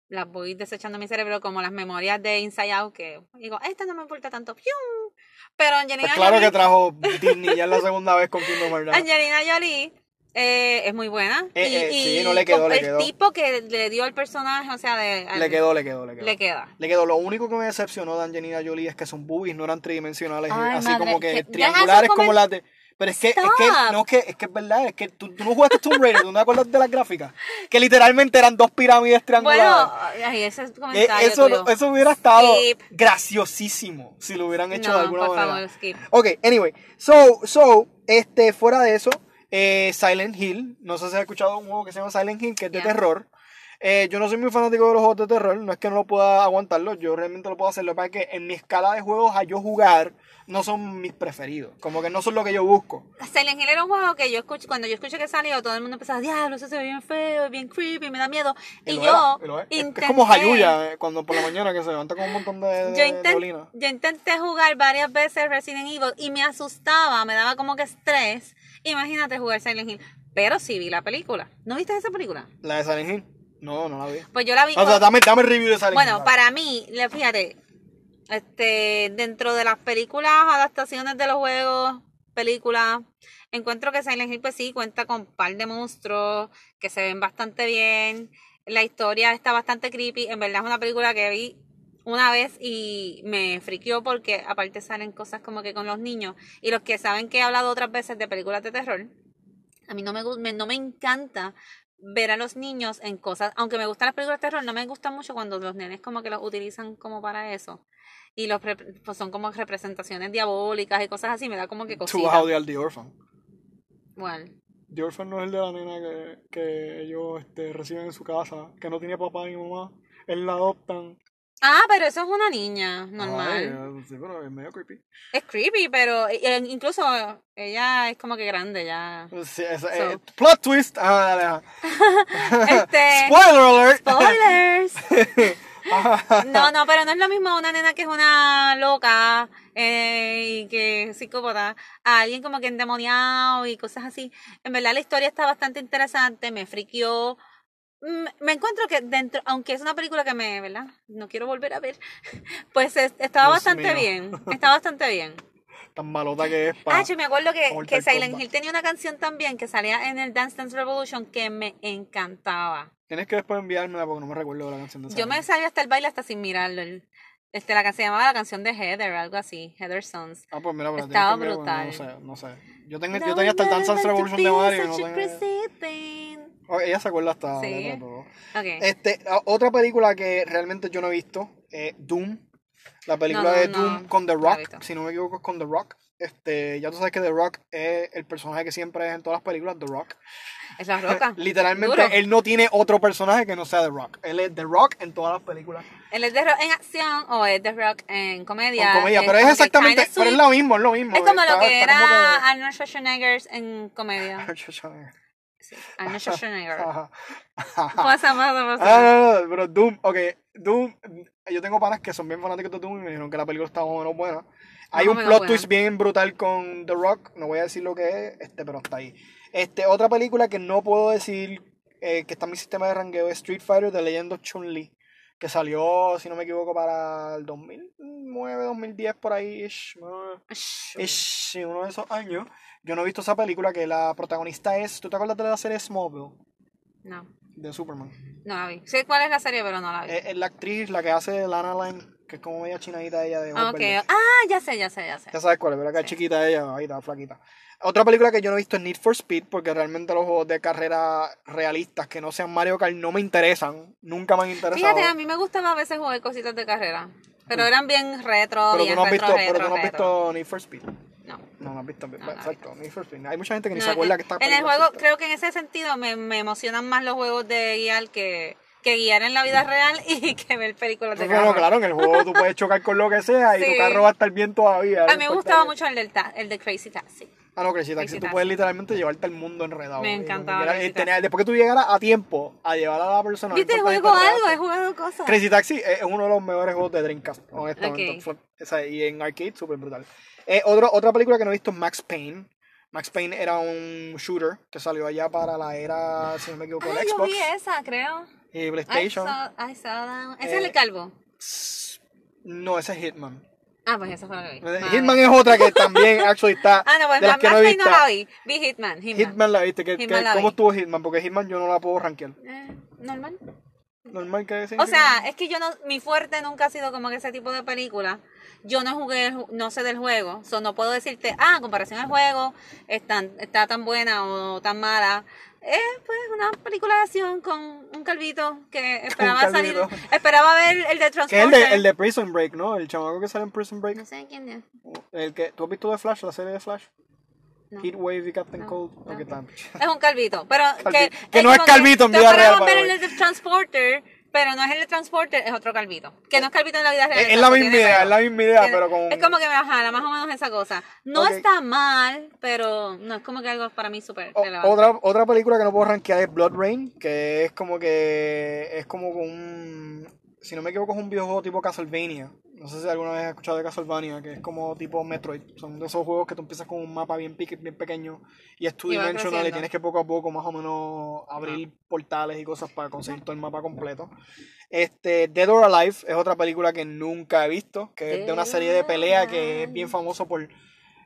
las voy desechando en mi cerebro como las memorias de Inside Out que digo, esta no me importa tanto. ¡Pium! Pero Angelina Pues claro Jolie, que trajo Disney ya es la segunda vez con Kingdom. [laughs] Angelina Jolie eh, es muy buena. Eh, y, eh, y sí, no le quedó, le el quedó. tipo que le dio el personaje, o sea, de, al- Le quedó, le quedó, le quedó. le queda. Le quedó. Lo único que me decepcionó de Angelina Jolie es que sus boobies no eran tridimensionales, Ay, así madre, como que- triangulares como las de. Pero es que, es que, no, es que, es que es verdad, es que tú, tú no jugaste Tomb Raider, tú no te acuerdas de las gráficas. Que literalmente eran dos pirámides triangulares. Bueno, ay, ese es Eh, comentario eso, tuyo. eso hubiera estado Skip. graciosísimo si lo hubieran hecho no, de alguna por manera. favor, skip. Ok, anyway. So, so, este, fuera de eso, eh, Silent Hill. No sé si has escuchado un juego que se llama Silent Hill, que es de Yeah. terror. Eh, yo no soy muy fanático de los juegos de terror, no es que no lo pueda aguantarlo, yo realmente lo puedo hacer. Lo que pasa es que en mi escala de juegos a yo jugar no son mis preferidos, como que no son lo que yo busco. Silent Hill era un juego que yo escuché, cuando yo escuché que salió, todo el mundo empezaba, diablo, eso se ve bien feo, bien creepy, me da miedo. Y, yo era, es. Intenté, es como Hayuya, eh, cuando por la mañana que se levanta con un montón de, de, yo, de yo intenté jugar varias veces Resident Evil y me asustaba, me daba como que estrés. Imagínate jugar Silent Hill. Pero sí vi la película. ¿No viste esa película? La de Silent Hill, no, no la vi. Pues yo la vi. O sea, dame, dame el review de Silent Hill. Bueno, para mí, fíjate, Este, dentro de las películas, adaptaciones de los juegos, películas, encuentro que Silent Hill pues sí cuenta con un par de monstruos que se ven bastante bien. La historia está bastante creepy. En verdad es una película que vi una vez y me friqueó porque aparte salen cosas como que con los niños. Y los que saben que he hablado otras veces de películas de terror, a mí no me, me- no me encanta ver a los niños en cosas, aunque me gustan las películas de terror, no me gusta mucho cuando los nenes como que los utilizan como para eso. Y los pues son como representaciones diabólicas y cosas así, me da como que Tú vas a cosita. odiar The Orphan. Bueno, The Orphan no es el de la nena que, que ellos este, reciben en su casa, que no tiene papá ni mamá. Él la adoptan. Ah, pero eso es una niña, normal. Ay, sí, pero es medio creepy. Es creepy, pero incluso ella es como que grande ya. Sí, es- So. eh, plot twist. Ah. [laughs] Este. [laughs] Spoiler alert. Spoilers. [laughs] No, no, pero no es lo mismo una nena que es una loca eh, y que es psicópata a alguien como que endemoniado y cosas así. En verdad la historia está bastante interesante, me friqueó. Mm, Me encuentro que dentro, aunque es una película que me, ¿verdad? No quiero volver a ver, [laughs] pues es- estaba Dios bastante mío. bien, está bastante bien. [laughs] Tan malota que es. pa- Ah, yo me acuerdo que, que Silent. Hill tenía una canción también que salía en el Dance Dance Revolution que me encantaba. Tienes que después enviármela porque no me recuerdo la canción de Yo me Silent sabía hasta el baile hasta sin mirarlo. El- Este, la canción se llamaba la canción de Heather, algo así, Heather Sons. Ah, pues mira, pero Estaba que brutal. No sé, no sé. Yo, tengo, yo tenía hasta el Dance Dance Revolution de Mario. y No tengo... Oh, ella se acuerda hasta Sí. de todo. Ok. Este, a- otra película que realmente yo no he visto, eh, Doom. La película No, no, de no, Doom con The Rock, si no me equivoco es con The Rock. Este, ya tú sabes que The Rock es el personaje que siempre es en todas las películas, The Rock. Es la roca. [laughs] Literalmente Duro. él no tiene otro personaje que no sea The Rock. Él es The Rock en todas las películas. ¿Él es de rock en acción o es de rock en comedia? Con comedia, pero es como que exactamente, pero es lo mismo, es lo mismo. Es como lo Está- que está era como Arnold Schwarzenegger en comedia. que- Sí, Arnold Schwarzenegger. [laughs] [laughs] Pasa, pasa, pasa. Ah, no, no, pero Doom, ok, Doom, yo tengo panas que son bien fanáticos de Doom y me dijeron que la película está más o menos buena. Hay un plot twist bien brutal con The Rock, no voy a decir lo que es, este, pero está ahí. Este, otra película que no puedo decir eh, que está en mi sistema de ranqueo es Street Fighter The Legend of Chun-Li, que salió, si no me equivoco, para el 2009, 2010, por ahí, ish. Ish, sí, uno de esos años. Yo no he visto esa película que la protagonista es, ¿tú te acuerdas de la serie Smallville? No, De Superman. no la vi. Sé cuál es la serie, pero no la vi. Es, es la actriz, la que hace Lana Lang, que es como media chinadita ella de ojos Ah, verdes. Ah, ya sé, ya sé, ya sé. Ya sabes cuál es, ¿verdad? Que es Sí. chiquita ella, ahí está, flaquita. Otra película que yo no he visto es Need for Speed, porque realmente los juegos de carrera realistas que no sean Mario Kart no me interesan. Nunca me han interesado. Fíjate, a mí me gustaba a veces jugar cositas de carrera. Pero eran bien retro, pero tú bien no has retro, visto, retro, pero tú no has visto Need for Speed. No. No, no has visto. no he exacto, Need for Speed. Hay mucha gente que ni No, se acuerda que está En el juego, creo que en ese sentido me, me emocionan más los juegos de guiar que, que guiar en la vida real [laughs] y que ver películas de Bueno, carro. claro, en el juego tú puedes chocar con lo que sea y Sí. tu carro va a estar bien todavía. A no mí me gustaba mucho el, del ta- el de Crazy Taxi. Ah, no, Crazy Taxi, tú puedes literalmente llevarte al mundo enredado. Me encantaba y Taxi. después que tú llegaras a tiempo a llevar a la persona. no ¿Viste el importa juego algo? He jugado cosas. Crazy Taxi es uno de los mejores juegos de Dreamcast, honestamente. Ok. Fue- esa- y en arcade, súper brutal. Eh, otro- otra película que no he visto es Max Payne. Max Payne era un shooter que salió allá para la era, si no me equivoco, Ah, el yo Xbox vi esa, creo. Y I PlayStation. saw, I saw. Ese Eh, es el calvo. No, ese es Hitman. Ah, pues esa fue la que vi. Vale. Hitman es otra que también [laughs] actually está Ah, no, pues de las que no he visto. no la vi. Vi Hitman. Hitman. Hitman la viste, que, que- Hitman la ¿cómo vi. estuvo Hitman? Porque Hitman yo no la puedo rankear. Eh, normal. Normal que O sea, es que yo no, mi fuerte nunca ha sido como que ese tipo de película. Yo no jugué, no sé del juego, so no puedo decirte, ah, en comparación al juego, es tan- está tan buena o tan mala. Es pues una película de acción con un calvito que [laughs] esperaba salir, calvito. esperaba ver el de Que es el Transporter. de, el de Prison Break, ¿no? El chamaco que sale en Prison Break. No sé quién es. El que, ¿Tú has visto de Flash, la serie de Flash? No. Heatwave y Captain No, Cold. no. Ok, está. Es un calvito, pero que, Calvi- que no es calvito en tú vida real, ver by the el de Transporter, pero no es el de Transporter, es otro calvito. Que no es calvito en la vida real. Es, es la misma idea, es la misma idea, pero con... Es como que me bajara más o menos esa cosa. No está mal, pero no es como que algo para mí súper otra, otra película que no puedo rankear es Blood Rain, que es como que es como con un si no me equivoco, es un videojuego tipo Castlevania. No sé si alguna vez has escuchado de Castlevania, que es como tipo Metroid. Son de esos juegos que tú empiezas con un mapa bien, bien pequeño y es two Y tienes que poco a poco más o menos abrir portales y cosas para conseguir todo el mapa completo. Este, Dead or Alive es otra película que nunca he visto, que es de una serie de pelea que es bien famoso por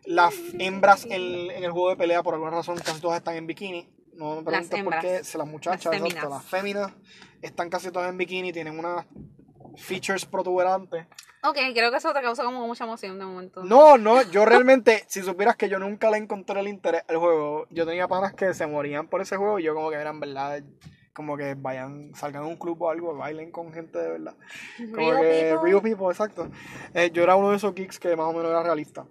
las hembras en, en el juego de pelea, por alguna razón casi todas están en bikini. No me preguntes por qué, si las muchachas, Las exacto, féminas. las féminas están casi todas en bikini, tienen unas features protuberantes. Ok, creo que eso te causa como mucha emoción de momento. No, no, yo realmente, [laughs] si supieras que yo nunca le encontré el interés al juego, yo tenía panas que se morían por ese juego y yo como que eran verdad, como que vayan, salgan a un club o algo, bailen con gente de verdad. Como Real que people. real people, exacto. Eh, yo era uno de esos geeks que más o menos era realista.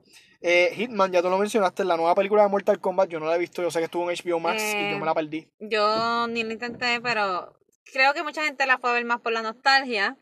Eh, Hitman, ya tú lo mencionaste, la nueva película de Mortal Kombat, yo no la he visto, yo sé que estuvo en HBO Max y Eh, yo me la perdí. Yo ni lo intenté, pero creo que mucha gente la fue a ver más por la nostalgia.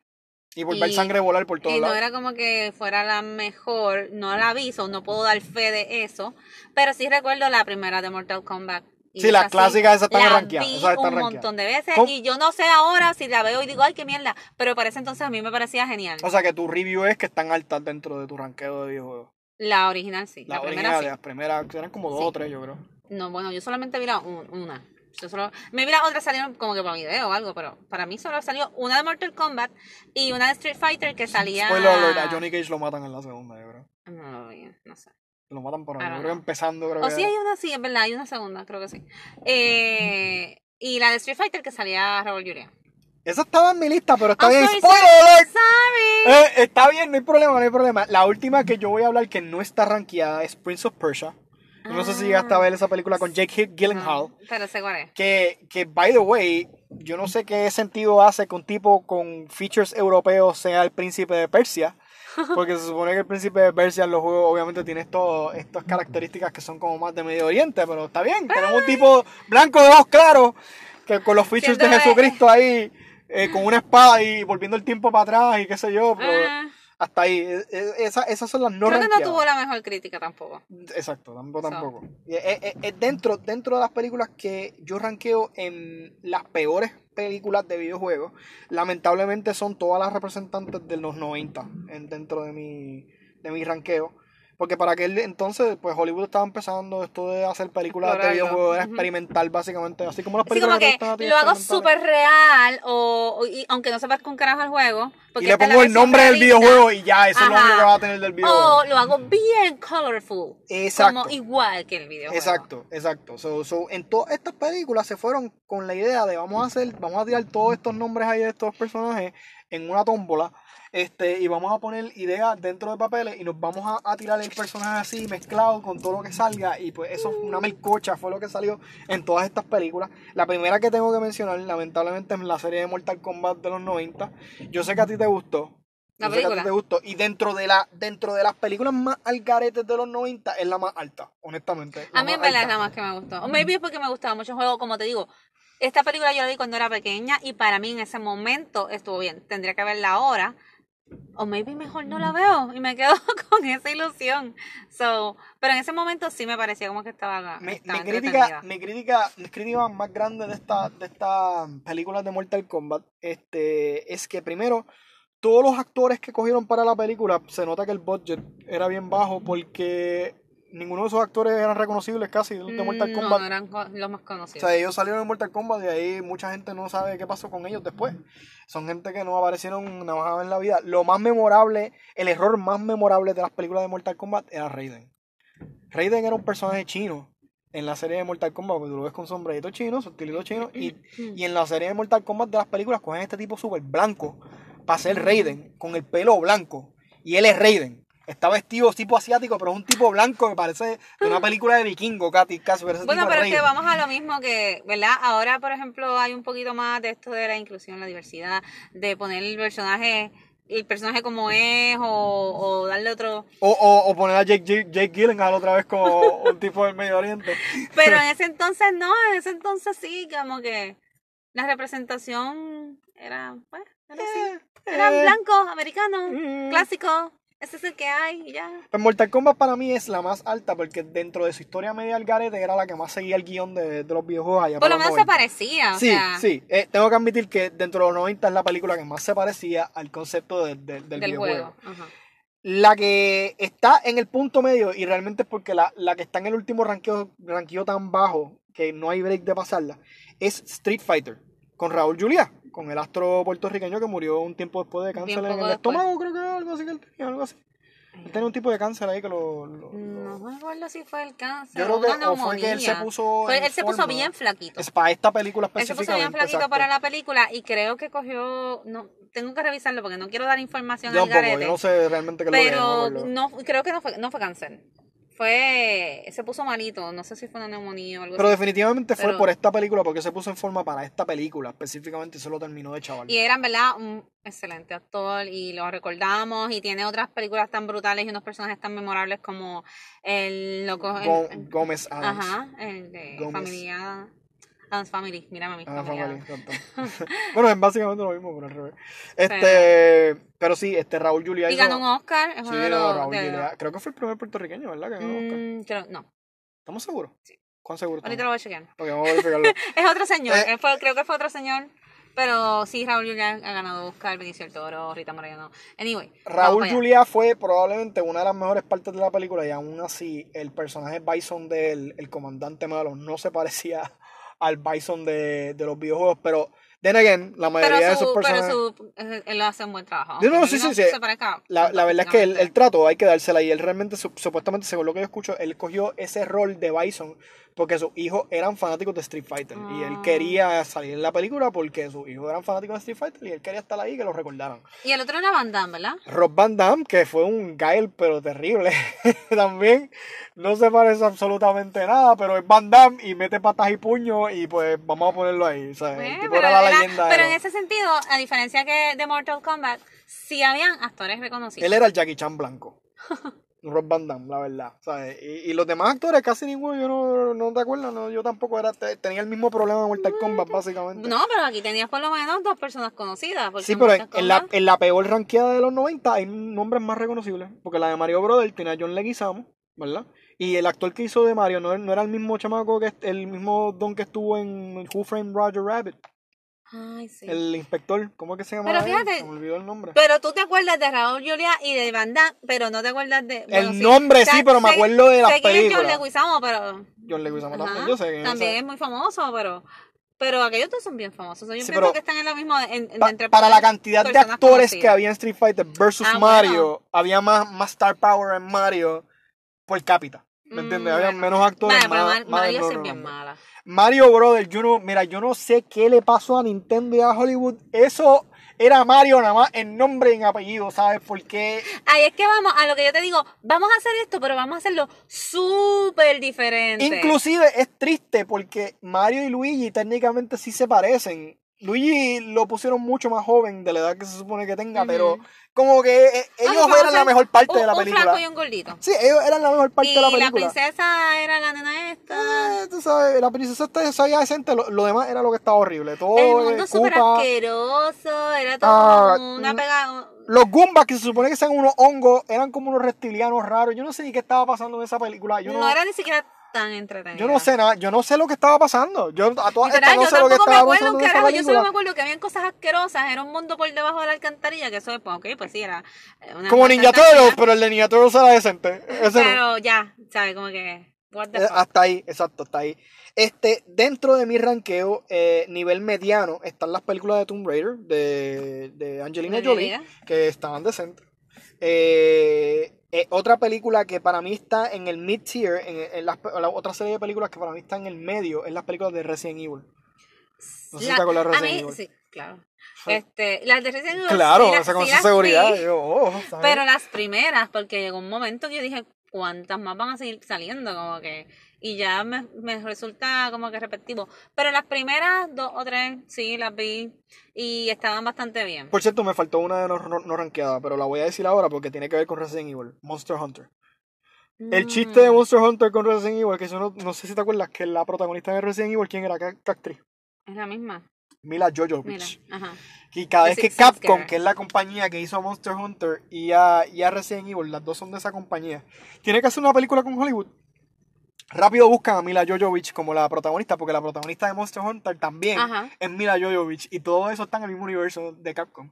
Y por y- ver sangre volar por todos Y no lados. era como que fuera la mejor, no la vi, so no puedo dar fe de eso. Pero sí recuerdo la primera de Mortal Kombat. Y Sí, las clásicas, esas están la rankeadas, vi esas están un rankeadas. montón de veces. ¿Cómo? Y yo no sé ahora si la veo y digo, ay, qué mierda. Pero para ese entonces a mí me parecía genial. O sea que tu review es que están altas dentro de tu ranqueo de videojuegos. La original sí. La, La, original, primera sí. las primeras, eran como dos Sí. o tres, yo creo. No, bueno, yo solamente vi la un- una. Yo solo, me vi las otras salieron como que para video o algo, pero para mí solo salió una de Mortal Kombat y una de Street Fighter que salía. Spoiler alert, a Johnny Cage lo matan en la segunda, yo creo. No lo vi, no sé. Lo matan por ahí. Yo creo que empezando, creo O que. sí hay una, sí, es verdad, hay una segunda, creo que sí. Eh, y la de Street Fighter que salía Raúl Julia. Esa estaba en mi lista, pero está I'm bien. ¡Spoiler sorry. Eh, está bien, no hay problema, no hay problema. La última que yo voy a hablar que no está rankeada es Prince of Persia. Yo no sé si llegaste a ver esa película con Jake Gyllenhaal. Ah. No, pero sé cuál es. Que, que, by the way, yo no sé qué sentido hace que un tipo con features europeos sea el príncipe de Persia. [laughs] Porque se supone que el príncipe de Persia en los juegos obviamente tiene esto, estas características que son como más de Medio Oriente, pero está bien. Tenemos un tipo blanco de ojos claros, que con los features de Siento Jesucristo ahí, eh, con una espada y volviendo el tiempo para atrás y qué sé yo. Pero Ah, hasta ahí. Eh, esa- esas son las no creo que no tuvo la mejor crítica tampoco. Exacto, tampoco. So. tampoco. Y, eh, eh, eh, dentro, dentro de las películas que yo ranqueo en las peores películas de videojuegos, lamentablemente son todas las representantes de los 90 en, dentro de mi, de mi ranqueo. Porque para aquel entonces, pues Hollywood estaba empezando esto de hacer películas de Explorarlo. videojuegos, era experimental básicamente, así como las Así películas como que lo hago súper real, o, o- y- aunque no sepas con carajo al juego. Y porque le es la pongo el nombre del videojuego y ya, eso es lo Ajá. único que va a tener del videojuego. O lo hago bien colorful. Exacto. Como igual que el videojuego. Exacto, exacto. So, so, en todas estas películas se fueron con la idea de vamos a hacer, vamos a tirar todos estos nombres ahí de estos personajes en una tómbola. Este, y vamos a poner ideas dentro de papeles y nos vamos a, a tirar el personaje así mezclado con todo lo que salga. Y pues eso, una melcocha fue lo que salió en todas estas películas. La primera que tengo que mencionar, lamentablemente, es la serie de Mortal Kombat de los 90. Yo sé que a ti te gustó. La Yo sé que a ti te gustó. Y dentro de la, dentro de las películas más algaretes de los 90 es la más alta, honestamente. A mí en verdad es la más que me gustó. O maybe es porque me gustaba mucho el juego, como te digo. Esta película yo la vi cuando era pequeña y para mí en ese momento estuvo bien. Tendría que verla ahora. O maybe mejor no la veo y me quedo [laughs] con esa ilusión. So, pero en ese momento sí me parecía como que estaba, Mi, estaba mi crítica, mi crítica, mi crítica más grande de esta, de estas películas de Mortal Kombat, este, es que primero, todos los actores que cogieron para la película, se nota que el budget era bien bajo porque ninguno de esos actores eran reconocibles casi de Mortal Mm, Kombat. No, eran los más O conocidos. sea, ellos salieron en Mortal Kombat y ahí mucha gente no sabe qué pasó con ellos después. Son gente que no aparecieron nada más en la vida. Lo más memorable, el error más memorable de las películas de Mortal Kombat era Raiden. Raiden era un personaje chino en la serie de Mortal Kombat, porque tú lo ves con sombrerito chino, chino, y, y en la serie de Mortal Kombat de las películas cogen este tipo súper blanco para ser Raiden, con el pelo blanco. Y él es Raiden. Está vestido tipo asiático, pero es un tipo blanco que parece de una película de vikingo, casi, casi. pero Bueno, pero es que vamos a lo mismo que, ¿verdad? Ahora, por ejemplo, hay un poquito más de esto de la inclusión, la diversidad, de poner el personaje, el personaje como es, o, o darle otro. O, o, o poner a Jake, Jake, Jake Gyllenhaal otra vez como [laughs] un tipo del Medio Oriente. Pero en ese entonces no, en ese entonces sí, como que la representación era, pues, era así. Eran Eh, blancos, americanos, mm. clásicos, ese es el que hay ya. Pues Mortal Kombat para mí es la más alta porque dentro de su historia media al garete era la que más seguía el guion de, de los videojuegos allá Por lo menos se 90. parecía, o Sí, sea, sí. Eh, tengo que admitir que dentro de los 90 es la película que más se parecía al concepto de- de- del, del videojuego. juego. Ajá. La que está en el punto medio, y realmente es porque la, la que está en el último ranqueo, ranqueo tan bajo que no hay break de pasarla, es Street Fighter, con Raúl Juliá, con el astro puertorriqueño que murió un tiempo después de cáncer en el después. estómago, creo que algo así que él tenía, algo así. Él tenía un tipo de cáncer ahí que lo... lo- No me acuerdo si fue el cáncer yo creo que o fue que él se puso... Fue- él se puso bien flaquito. Es para esta película Él se puso bien flaquito exacto. para la película y creo que cogió, no, tengo que revisarlo porque no quiero dar información Yo al tampoco, garete. yo no sé realmente qué lo pero no, creo que no fue, no fue cáncer. Fue, se puso malito, no sé si fue una neumonía o algo Pero así. definitivamente fue Pero- por esta película, porque se puso en forma para esta película específicamente y se lo terminó de chaval. Y era en verdad un excelente actor y lo recordamos y tiene otras películas tan brutales y unos personajes tan memorables como el loco... el- Gómez Adams. ajá, el de Gómez. familia... Adams Family, mírame a mí, Ah, familia Family, [laughs] bueno, es básicamente lo mismo, pero al revés. Este, pero sí, este Raúl Juliá Y ganó un Oscar, es Sí, de los... Raúl de- Juliá. Creo que fue el primer puertorriqueño, ¿verdad? Que ganó un Oscar. Mm, creo- no, ¿Estamos seguros? Sí. ¿Cuán seguros ahorita lo voy a chequear. Ok, vamos a verificarlo. [laughs] Es otro señor, Eh. fue- creo que fue otro señor, pero sí, Raúl Julián ha ganado Oscar, Benicio del Toro, Rita Moreno. Anyway, Raúl. Juliá fue probablemente una de las mejores partes de la película y aún así el personaje Bison de él, el comandante malo, no se parecía al Bison de, de los videojuegos, pero then again, la mayoría de Pero, esos su, personajes... pero su, eh, él hace un buen trabajo. No, no, sí, sí, sí. La, la verdad es que el, el trato hay que dársela y él realmente, su- supuestamente, según lo que yo escucho, él cogió ese rol de Bison porque sus hijos eran fanáticos de Street Fighter y él Ah. quería salir en la película porque sus hijos eran fanáticos de Street Fighter y él quería estar ahí que lo recordaran. Y el otro era Van Damme, ¿verdad? Rob Van Damme, que fue un Gael pero terrible, [laughs] también no se parece absolutamente nada, pero es Van Damme y mete patas y puños y pues vamos a ponerlo ahí. O sea, el tipo era la era- leyenda. pero en ese sentido, a diferencia que de Mortal Kombat, sí habían actores reconocidos. Él era el Jackie Chan blanco. [laughs] Rob Van Damme, la verdad. ¿sabes? Y, y los demás actores, casi ninguno, yo no, no te acuerdas, no, yo tampoco era, te- tenía el mismo problema en Mortal Kombat, básicamente. No, pero aquí tenías por lo menos dos personas conocidas. sí, pero en, la, en la peor ranqueada de los 90 hay nombres más reconocibles. Porque la de Mario Brother tiene a John Leguizamo, ¿verdad? Y el actor que hizo de Mario no, no era el mismo chamaco, que el mismo don que estuvo en Who Framed Roger Rabbit. Ay, sí. El inspector, ¿cómo es que se llama? Pero fíjate- Se me olvidó el nombre. Pero tú te acuerdas de Raúl Julia y de Van Damme, pero no te acuerdas de... bueno, el sí. nombre O sea, sí, pero me sé- acuerdo de las sé quién es John películas. Leguizamo, pero... John Leguizamo Ajá, también, yo sé. También es muy famoso, pero... Pero aquellos dos son bien famosos. Yo Sí, pienso que están en lo mismo en, en- Pa- entre para la cantidad de actores que había en Street Fighter versus Ah, Mario, bueno. había más, más star power en Mario por cápita. ¿Me Mm, entiendes? Había bueno. menos actores. Vale, más- más Mario no, es no, bien no. mala. Mario Brother, yo no, mira, yo no sé qué le pasó a Nintendo y a Hollywood. Eso era Mario nada más en nombre y en apellido, ¿sabes? Porque Ahí es que vamos, a lo que yo te digo, vamos a hacer esto, pero vamos a hacerlo súper diferente. inclusive es triste porque Mario y Luigi técnicamente sí se parecen. Luigi lo pusieron mucho más joven de la edad que se supone que tenga, pero como que eh, ellos eran la mejor parte un, de la Un película. flaco y un gordito. Sí, ellos eran la mejor parte y de la la, película. princesa era la nena esta. Eh, tú sabes, la princesa está esa ya decente, lo, lo demás era lo que estaba horrible. Todo El eh, mundo súper Koopa, asqueroso, era todo Ah, como una mm, pega... Los Goombas, que se supone que sean unos hongos, eran como unos reptilianos raros. Yo no sé ni qué estaba pasando en esa película. Yo no, no, era ni siquiera tan entretenida. yo no sé nada, yo no sé lo que estaba pasando. Yo a todas estas no sé lo que me estaba acuerdo pasando un carajo, yo solo me acuerdo que habían cosas asquerosas, era un mundo por debajo de la alcantarilla, que eso es, pues, ok, pues sí, era eh, una Como Ninja Turtles, pero el de Ninja Turtles era decente. Ese no. Pero ya, ¿sabes? Como que, Eh. Hasta ahí, exacto, hasta ahí. Este, dentro de mi ranqueo, eh, nivel mediano, están las películas de Tomb Raider de, de Angelina Jolie. que estaban decentes. Eh, eh, otra película que para mí está en el mid-tier, en, en las- la otra serie de películas que para mí está en el medio, es las películas de Resident Evil. No sé si La- te acuerdas de a Resident mí, Evil. sí, claro. Este, las de Resident Evil, Claro, sí, las- esa con sí seguridad. yo, oh, pero las primeras, porque llegó un momento que yo dije, ¿cuántas más van a seguir saliendo? Como que, y ya me, me resulta como que repetitivo. Pero las primeras dos o tres, sí, las vi y estaban bastante bien. Por cierto, me faltó una de no, no, no rankeada, pero la voy a decir ahora porque tiene que ver con Resident Evil, Monster Hunter. El chiste de Mm. Monster Hunter con Resident Evil, que eso no, no sé si te acuerdas, que la protagonista de Resident Evil, ¿quién era? ¿Qué, qué actriz? Es la misma. Mila Mira, Jovovich. ajá. Y cada vez que Capcom, que es la compañía que hizo Monster Hunter y a, y a Resident Evil, las dos son de esa compañía, tiene que hacer una película con Hollywood. Rápido buscan a Mila Jovovich como la protagonista, porque la protagonista de Monster Hunter también Ajá. es Mila Jovovich y todo eso está en el mismo universo de Capcom.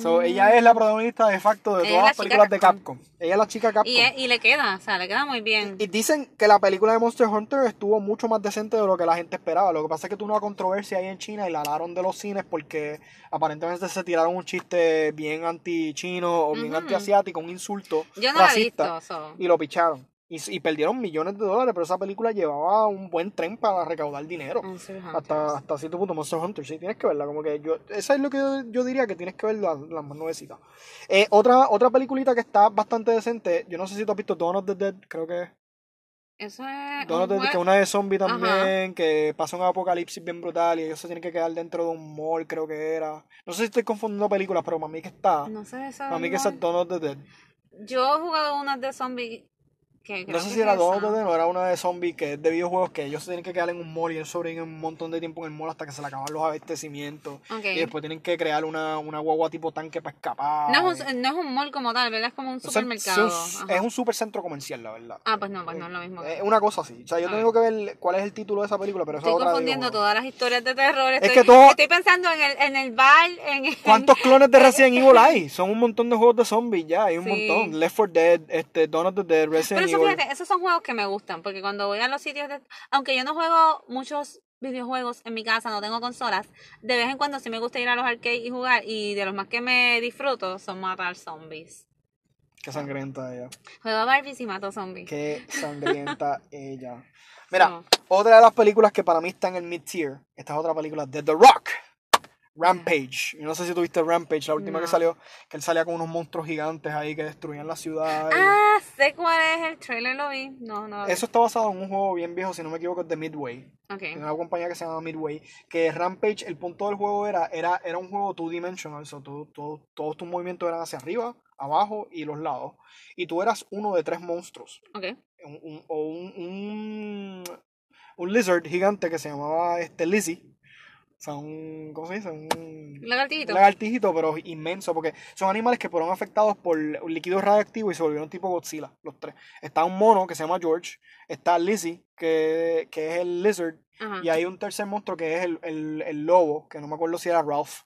So, Mm. Ella es la protagonista de facto de Ella todas las la películas de Capcom. Ella es la chica Capcom. Y, es- y le queda, o sea, le queda muy bien. Y dicen que la película de Monster Hunter estuvo mucho más decente de lo que la gente esperaba. Lo que pasa es que tuvo una controversia ahí en China y la alaron de los cines porque aparentemente se tiraron un chiste bien anti-chino o bien anti-asiático, un insulto Yo no la he racista visto, so. y lo picharon. Y, y perdieron millones de dólares, pero esa película llevaba un buen tren para recaudar dinero. Monster Hunters. Hasta, hasta cierto punto, Monster Hunter, sí, tienes que verla. Como que yo, esa es lo que yo, yo diría que tienes que ver las las más nuevecitas. Eh, otra, otra peliculita que está bastante decente, yo no sé si tú has visto Dawn of the Dead, creo que es. Eso es. Dawn of the un Dead, que una de zombie también, Ajá. que pasa un apocalipsis bien brutal y ellos se tienen que quedar dentro de un mall, creo que era. No sé si estoy confundiendo películas, pero para mí que está. No sé eso. Para mí que esa es Dawn of the Dead. Yo he jugado unas de zombies. Que No sé si era Dead o era una de zombies que es de videojuegos que ellos se tienen que quedar en un mall y ellos sobreviven un montón de tiempo en el mall hasta que se le acaban los abastecimientos. Y después tienen que crear una, una guagua tipo tanque para escapar. No es, un, no es un mall como tal, ¿verdad? Es como un supermercado. es un-. Es un supercentro comercial, la verdad. Ah, pues no, pues no es lo mismo. Es una cosa así. O sea, yo Ah. tengo que ver cuál es el título de esa película, pero esa Estoy confundiendo todas las historias de terror. Estoy, que todo- estoy pensando en el, en el bar, en el... ¿Cuántos clones de [laughs] Resident Evil hay? Son un montón de juegos de zombies ya, hay un Sí. montón. Left 4 Dead, este, Dawn of the Dead, Resident eso, Evil. fíjate, esos son juegos que me gustan, porque cuando voy a los sitios de... Aunque yo no juego muchos videojuegos en mi casa, no tengo consolas, de vez en cuando sí me gusta ir a los arcades y jugar, y de los más que me disfruto son matar zombies. Qué sangrienta ella. Juego a Barbies y mato zombies. Qué [laughs] sangrienta ella. Mira, No. otra de las películas que para mí está en el mid-tier, esta es otra película de The Rock. Rampage. Yo no sé si tuviste Rampage, la última No. que salió, que él salía con unos monstruos gigantes ahí que destruían la ciudad. y- Ah, sé cuál es el trailer, lo vi. No, no. Eso está basado en un juego bien viejo, si no me equivoco, es de Midway. Ok. de una compañía que se llama Midway, que Rampage, el punto del juego era, era, era un juego two-dimensional, so, todo, todo- todos tus movimientos eran hacia arriba, abajo y los lados, y tú eras uno de tres monstruos, Ok. un, un- o un, un, un lizard gigante que se llamaba este, Lizzie, un, ¿cómo se dice? Un Lagartijito. lagartijito, pero inmenso, porque son animales que fueron afectados por un líquido radioactivo y se volvieron tipo Godzilla, los tres. Está un mono que se llama George, está Lizzie, que, que es el lizard, Ajá. y hay un tercer monstruo que es el, el, el lobo, que no me acuerdo si era Ralph.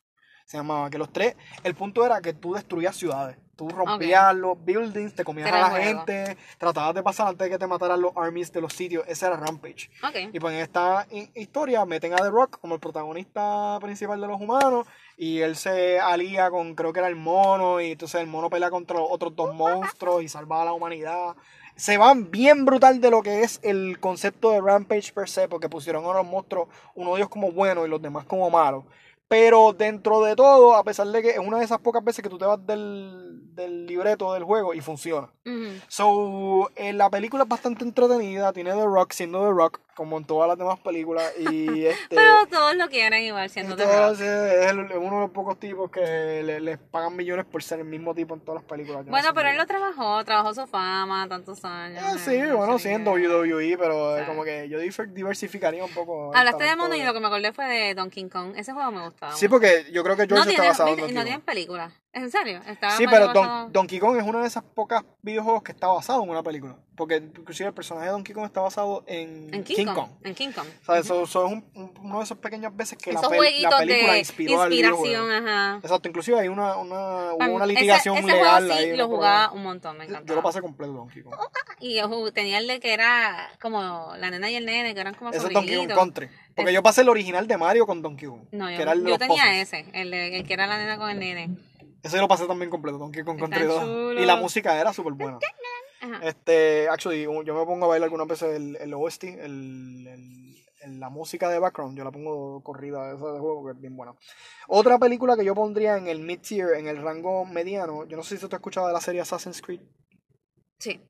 Se llamaba. Que los tres. El punto era que tú destruías ciudades. Tú rompías los buildings, te comías a la gente, tratabas de pasar antes de que te mataran los armies de los sitios. Ese era Rampage. Y pues en esta hi- historia meten a The Rock como el protagonista principal de los humanos. Y él se alía con, creo que era el mono. Y entonces el mono pelea contra los otros dos monstruos y salva a la humanidad. Se van bien brutal de lo que es el concepto de Rampage per se. Porque pusieron a los monstruos, uno de ellos como bueno y los demás como malos. Pero dentro de todo, a pesar de que es una de esas pocas veces que tú te vas del, del libreto del juego y funciona. Ujú. So, eh, la película es bastante entretenida, tiene The Rock siendo The Rock, como en todas las demás películas, y [laughs] este... Pero todos lo quieren igual siendo The Rock. es uno de los pocos tipos que le- les pagan millones por ser el mismo tipo en todas las películas. No Bueno, pero él lo trabajó, trabajó su fama tantos años. Ah, sí, bueno, serie. WWE, pero eh, Sí. como que yo diversificaría un poco. Hablaste de mono y lo que me acordé fue de Donkey Kong. Ese juego me gustaba. Sí, porque yo creo que George no está tiene, basado en no tienen película. ¿Es en serio? Estaba Sí, pero basado- Don- Donkey Kong es una de esas pocas videojuegos que está basado en una película. Porque inclusive el personaje de Donkey Kong está basado en, en King, Kong. En King Kong. O sea, eso, eso es un- un- uno de esos pequeñas veces que la, jueguitos película inspiró al inspiración, videojuego. ajá. Exacto, inclusive hay una, una, hubo litigación ese, legal juego sí ahí. lo jugaba un montón, me encantaba. Yo lo pasé completo Donkey Kong. Y yo ju- tenía el de que era como la nena y el nene, que eran como Ese es Donkey Kong. Country. Porque yo pasé el original de Mario con Donkey Kong. No, que yo, era el de yo tenía ese, el, de, el que era la nena con el nene. Ese lo pasé también completo, Donkey Kong Country 2. chulo. Y la música era súper buena. [laughs] Ajá. Este, actually, yo me pongo a bailar algunas veces el, el OST, el, el- el- la música de background, yo la pongo corrida esa de juego que es bien buena. Otra película que yo pondría en el mid-tier, en el rango mediano, yo no sé si tú te has escuchado de la serie Assassin's Creed. Sí.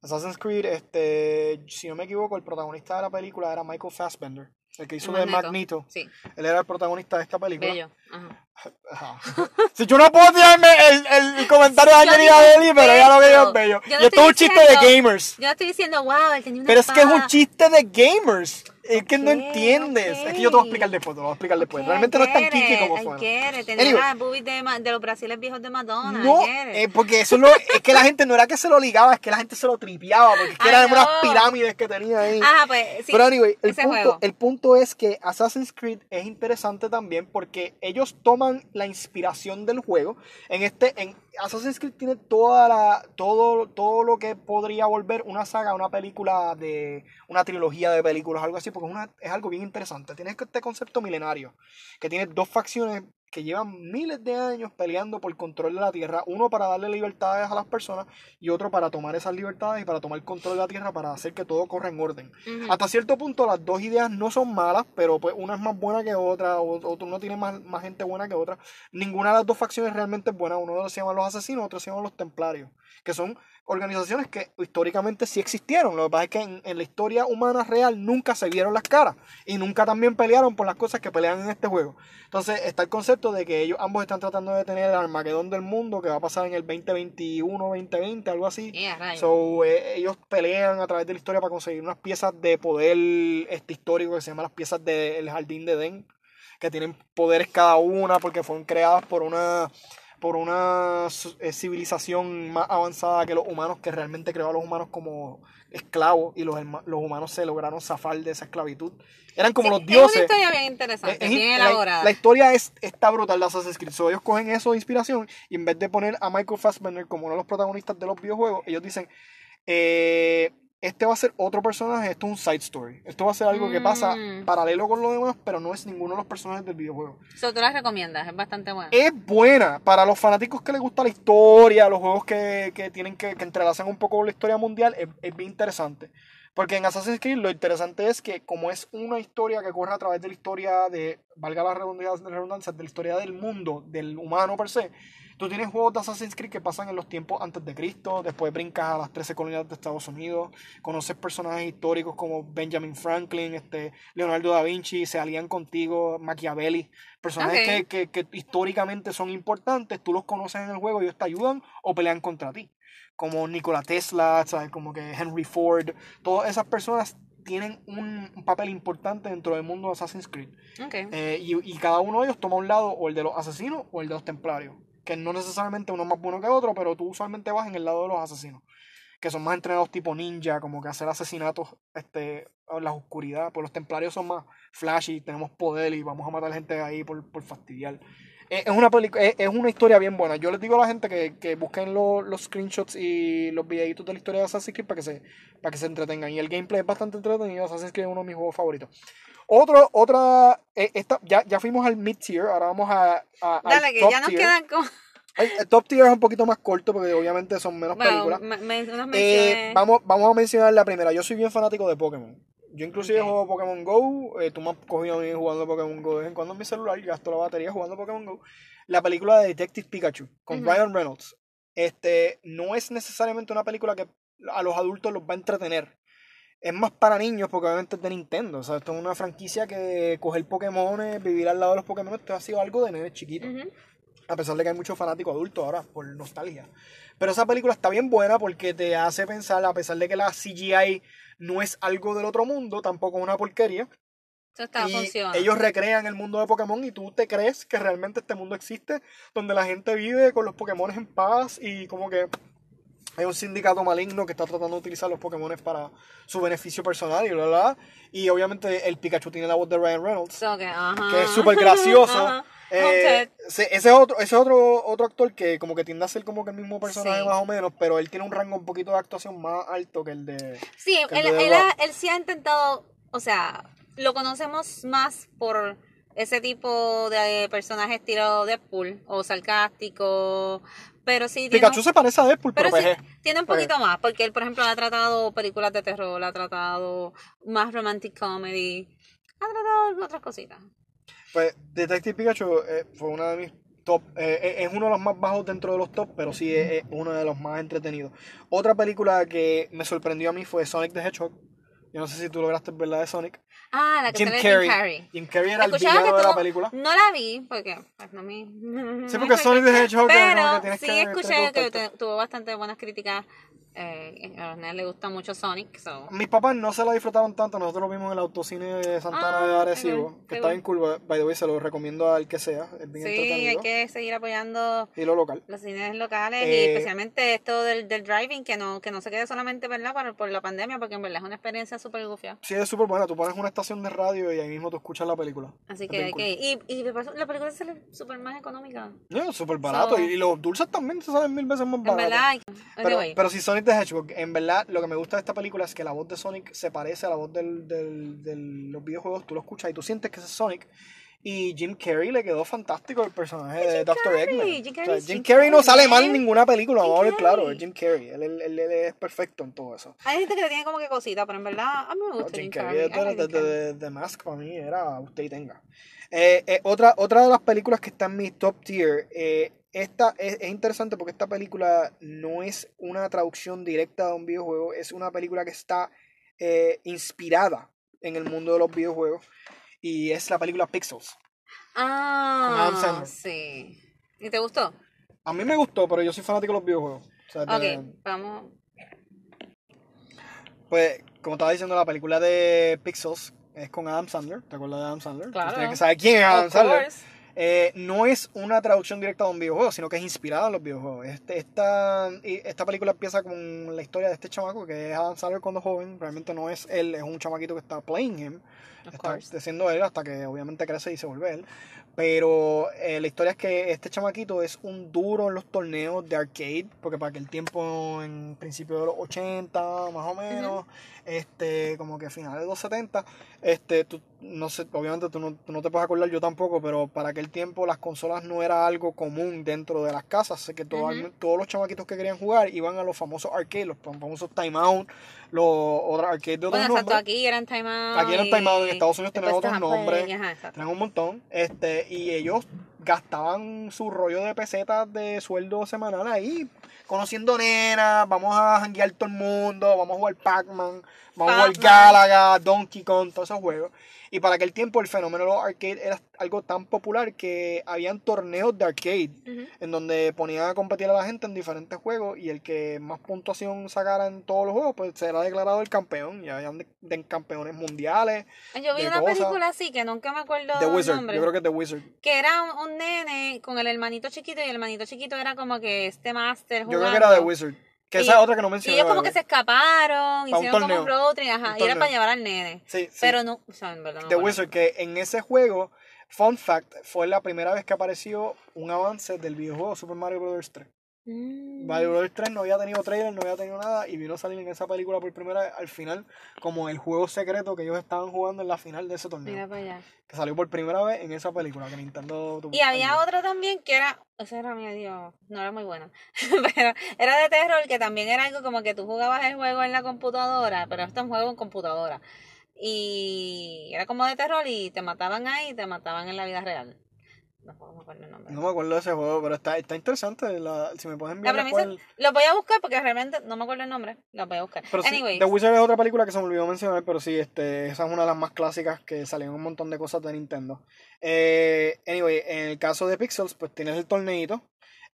Assassin's Creed, este, si no me equivoco, el protagonista de la película era Michael Fassbender, el que hizo de Magneto. Sí, Él era el protagonista de esta película. bello. Ajá. Ajá. [laughs] si yo no puedo tirarme el, el [laughs] comentario de Angelina Jolie, pero ya lo yo es bello. Yo no Y esto es un chiste de gamers. Yo estoy diciendo, wow, él tenía una Pero es que es un chiste de gamers. Es que no entiendes. ok. Es que yo te voy a explicar después, te voy a explicar después. Realmente no es tan I get kinky it, como suena. it. Tener Anyway. las boobies de, de los brasiles viejos de Madonna. No, eh, porque eso es lo, es que la gente no era que se lo ligaba, es que la gente se lo tripeaba, porque es que [laughs] eran unas pirámides que tenía ahí. Ajá, pues sí. Pero anyway, el punto, juego. el punto es que Assassin's Creed es interesante también porque ellos toman la inspiración del juego. En este, en Assassin's Creed tiene toda la, todo, todo lo que podría volver una saga, una película de, una trilogía de películas, algo así, porque es, es algo bien interesante. Tienes este concepto milenario, que tiene dos facciones que llevan miles de años peleando por control de la tierra, uno para darle libertades a las personas y otro para tomar esas libertades y para tomar control de la tierra para hacer que todo corra en orden. Hasta cierto punto las dos ideas no son malas, pero pues una es más buena que otra, o, o uno tiene más, más gente buena que otra. Ninguna de las dos facciones realmente es buena. Uno de los se llama los asesinos, otro se llama los templarios, que son organizaciones que históricamente sí existieron. Lo que pasa es que en, en la historia humana real nunca se vieron las caras y nunca también pelearon por las cosas que pelean en este juego. Entonces está el concepto de que ellos ambos están tratando de tener el Armagedón del mundo que va a pasar en el 2021, 2020, algo así. Yeah, right. So, eh, ellos pelean a través de la historia para conseguir unas piezas de poder este histórico que se llaman las piezas del Jardín de Edén, que tienen poderes cada una porque fueron creadas por una por una eh, civilización más avanzada que los humanos que realmente creó a los humanos como esclavos y los, los humanos se lograron zafar de esa esclavitud. Eran como Sí, los Es una dioses. historia bien interesante, Es- es- bien la- elaborada. La, historia es, está brutal de Assassin's Creed. So, ellos cogen eso de inspiración y en vez de poner a Michael Fassbender como uno de los protagonistas de los videojuegos, ellos dicen, eh, este va a ser otro personaje, esto es un side story. Esto va a ser algo que pasa Mm. paralelo con lo demás, pero no es ninguno de los personajes del videojuego. So, tú las recomiendas, es bastante buena. Es buena para los fanáticos que les gusta la historia, los juegos que, que tienen que, que entrelazan un poco con la historia mundial, es, es bien interesante. Porque en Assassin's Creed lo interesante es que como es una historia que corre a través de la historia de, valga la redundancia, redundancia, de la historia del mundo, del humano per se, tú tienes juegos de Assassin's Creed que pasan en los tiempos antes de Cristo, después brincas a las 13 colonias de Estados Unidos, conoces personajes históricos como Benjamin Franklin, este, Leonardo da Vinci, se alían contigo, Machiavelli, personajes que, que, que históricamente son importantes, tú los conoces en el juego, ellos te ayudan o pelean contra ti. Como Nikola Tesla, ¿sabes? como que Henry Ford, todas esas personas tienen un, papel importante dentro del mundo de Assassin's Creed. Eh, y, y cada uno de ellos toma un lado, o el de los asesinos o el de los templarios. Que no necesariamente uno es más bueno que otro, pero tú usualmente vas en el lado de los asesinos. Que son más entrenados tipo ninja, como que hacer asesinatos este, en la oscuridad. Pues los templarios son más flashy, tenemos poder y vamos a matar gente ahí por, por fastidiar. Es una, es, es una historia bien buena. Yo les digo a la gente que, que busquen lo- los screenshots y los videitos de la historia de Assassin's Creed para que se, para que se entretengan. Y el gameplay es bastante entretenido. Assassin's Creed es uno de mis juegos favoritos. Otro, otra, eh, esta, ya, ya fuimos al mid-tier, ahora vamos a, a- al Dale, que top ya nos tier. quedan como. El, top tier es un poquito más corto porque obviamente son menos Bueno, películas. me- me- unas Eh, vamos, vamos a mencionar la primera. Yo soy bien fanático de Pokémon. Yo inclusive juego Pokémon Go. eh, tú me has cogido a mí jugando Pokémon Go de vez en cuando en mi celular. Gasto la batería jugando Pokémon Go. La película de Detective Pikachu con Ujú. Ryan Reynolds. Este, no es necesariamente una película que a los adultos los va a entretener. Es más para niños porque obviamente es de Nintendo. O sea, esto es una franquicia que coger Pokémon, vivir al lado de los Pokémon, esto ha sido algo de nene chiquito. Ujú. A pesar de que hay muchos fanáticos adultos ahora, por nostalgia. Pero esa película está bien buena porque te hace pensar, a pesar de que la CGI no es algo del otro mundo, tampoco es una porquería. Eso está, y funciona. ellos recrean el mundo de Pokémon y tú te crees que realmente este mundo existe, donde la gente vive con los Pokémon en paz y como que hay un sindicato maligno que está tratando de utilizar los Pokémon para su beneficio personal y bla, bla, bla. Y obviamente el Pikachu tiene la voz de Ryan Reynolds So que, ajá. que es súper gracioso. [laughs] Ajá. Eh, ese es otro, ese es otro, otro actor que como que tiende a ser como que el mismo personaje Sí. más o menos, pero él tiene un rango un poquito de actuación más alto que el de... Sí, él, de él, ha- él sí ha intentado, o sea, lo conocemos más por ese tipo de personaje estilo Deadpool o sarcástico, pero sí tiene, Pikachu un- se parece a Deadpool, pero, pero sí, PG. tiene un Ok. poquito más, porque él, por ejemplo, ha tratado películas de terror, ha tratado más romantic comedy, ha tratado otras cositas. Pues Detective Pikachu eh, fue una de mis top, eh, eh, es uno de los más bajos dentro de los top, pero sí es, es uno de los más entretenidos. Otra película que me sorprendió a mí fue Sonic the Hedgehog. Yo no sé si tú lograste ver la de Sonic. Ah, la que Jim Carrey. Jim Carrey. Jim Carrey era el villano de la película. No la vi, porque pues, no me... Sí, porque Sonic the Hedgehog es como que Pero sí que- escuché que tuvo bastante buenas críticas eh, a los nenes les gusta mucho Sonic, so. Mis papás no se la disfrutaron tanto, nosotros lo vimos en el autocine de Santana Ah, de Arecibo, que está bien cool, by the way, se lo recomiendo al que sea, es bien Sí, hay que seguir apoyando Y lo local. los cines locales y Eh, especialmente esto del, del driving, que no, que no se quede solamente, ¿verdad? Por, por la pandemia, porque en verdad es una experiencia súper gufia. Sí, es súper buena, tú pones una estación de radio y ahí mismo tú escuchas la película. Así Es que hay cool. que ir. Y, y la película sale súper más económica. No, súper barato, So- y, y los dulces también se salen mil veces más En baratos. verdad, hay- Pero, anyway. pero si Sonic the Hedgehog, en verdad, lo que me gusta de esta película es que la voz de Sonic se parece a la voz del, del, de los videojuegos. Tú lo escuchas y tú sientes que ese es Sonic. Y Jim Carrey le quedó fantástico el personaje de Dr. Carrey, Eggman. Jim O sea, Carrey Jim Carrey no Carrey, sale mal en ninguna película, vamos a ver claro. Carrey. Es Jim Carrey. Él, él- él- él es perfecto en todo eso. Hay gente que le tiene como que cosita, pero en verdad a mí me gusta Jim Jim Carrey Carrey. De, de, Jim Carrey. de- de Mask para mí era usted y tenga. Eh, eh, otra, otra de las películas que está en mi top tier, eh, esta es, es interesante porque esta película no es una traducción directa de un videojuego, es una película que está eh, inspirada en el mundo de los videojuegos y es la película Pixels. Ah, sí. ¿Y te gustó? A mí me gustó, pero yo soy fanático de los videojuegos. O sea, Ok, de- vamos. Pues, como estaba diciendo, la película de Pixels es con Adam Sandler. ¿Te acuerdas de Adam Sandler? Claro. Tienes que saber quién es Adam Of Sandler. course. Eh, no es una traducción directa de un videojuego, sino que es inspirada en los videojuegos. Este, esta, esta película empieza con la historia de este chamaco, que es Adam Sandler cuando joven. Realmente no es él, es un chamaquito que está playing him. Of Está course. siendo él hasta que obviamente crece y se vuelve él. Pero eh, la historia es que este chamaquito es un duro en los torneos de arcade, porque para aquel tiempo, en principio de los 80, más o menos, este, como que finales de los 70, este, tú, no sé, obviamente tú no, tú no te puedes acordar, yo tampoco, pero para aquel tiempo las consolas no era algo común dentro de las casas, así que todo- todos los chamaquitos que querían jugar iban a los famosos arcades, los famosos timeout, los otros arcades de otros Bueno, nombres. aquí eran time out. Aquí eran y time out, en Estados Unidos tenían otros nombres. Ajá. Tenían un montón. Este, y ellos gastaban su rollo de pesetas de sueldo semanal ahí, conociendo nenas, vamos a janguear todo el mundo, vamos a jugar Pac-Man, vamos a jugar. Galaga, Donkey Kong, todos esos juegos. Y para aquel tiempo el fenómeno de los arcades era algo tan popular que habían torneos de arcade en donde ponían a competir a la gente en diferentes juegos y el que más puntuación sacara en todos los juegos pues será declarado el campeón y habían de, de campeones mundiales Yo vi una cosas. película así que nunca me acuerdo The Wizard nombre. yo creo que es The Wizard Que era un, un nene con el hermanito chiquito y el hermanito chiquito era como que este máster yo jugando. creo que era The Wizard que Y- esa es otra que no Y mencioné ellos como que se escaparon, un hicieron como un road trip, ajá, Un y era para llevar al nene. sí, sí. Pero no, o sea, en verdad no The. Wizard que en ese juego fun fact fue la primera vez que apareció un avance del videojuego Super Mario Bros. 3 Mm. Bros. 3 no había tenido trailer, no había tenido nada y vino a salir en esa película por primera vez al final como el juego secreto que ellos estaban jugando en la final de ese torneo. Mira para allá. Que salió por primera vez en esa película que Nintendo tuvo. Y había otro también que era, esa era mi Dios, no era muy buena, [laughs] pero era de terror que también era algo como que tú jugabas el juego en la computadora, pero esto es un juego en computadora. Y era como de terror y te mataban ahí y te mataban en la vida real. No me acuerdo el nombre. No me acuerdo de ese juego, pero está, está interesante. La, si me pueden La enviar premisa, después el- lo voy a buscar porque realmente no me acuerdo el nombre, lo voy a buscar. Pero sí, The Wizard es otra película que se me olvidó mencionar, pero sí, este, esa es una de las más clásicas que salieron un montón de cosas de Nintendo. Eh, anyway, en el caso de Pixels, pues tienes el torneito.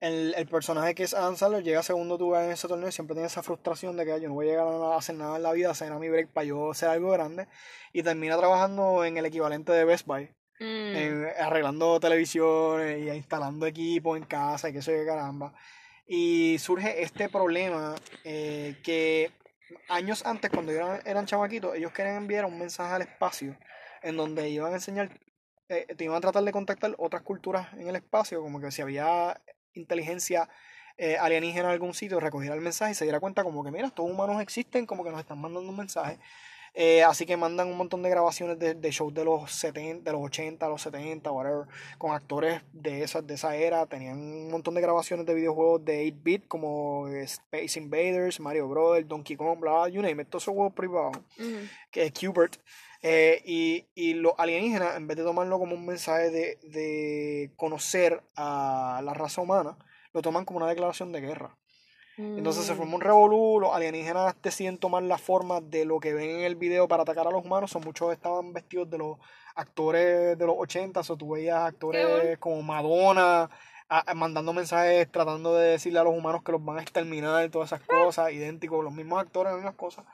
El, el personaje que es Adam Sandler llega a segundo lugar en ese torneo y siempre tiene esa frustración de que "Ay, yo no voy a llegar a a hacer nada en la vida, hacer a mi break para yo hacer algo grande. Y termina trabajando en el equivalente de Best Buy. Mm, en- arreglando televisiones y instalando equipos en casa y que sé yo qué caramba. Y surge este problema eh, que años antes, cuando eran, eran chamaquitos, ellos querían enviar un mensaje al espacio en donde iban a enseñar, eh, te iban a tratar de contactar otras culturas en el espacio, como que si había inteligencia eh, alienígena en algún sitio, recogiera el mensaje y se diera cuenta como que, mira, estos humanos existen, como que nos están mandando un mensaje. Eh, así que mandan un montón de grabaciones de, de shows de los 70, de los 80, los 70, whatever, con actores de esa, de esa era. Tenían un montón de grabaciones de videojuegos de 8-bit como eh, Space Invaders, Mario Bros., Donkey Kong, bla, you name it, todos esos juegos privados, ujú. que es Qbert. Eh, y, y los alienígenas, en vez de tomarlo como un mensaje de, de conocer a la raza humana, lo toman como una declaración de guerra. Entonces se Mm. forma un revolú, los alienígenas deciden tomar la forma de lo que ven en el video para atacar a los humanos. Son muchos estaban vestidos de los actores de los 80, o tú veías actores como Madonna a- a- mandando mensajes tratando de decirle a los humanos que los van a exterminar y todas esas cosas. cosas, idénticos, los mismos actores, las mismas cosas.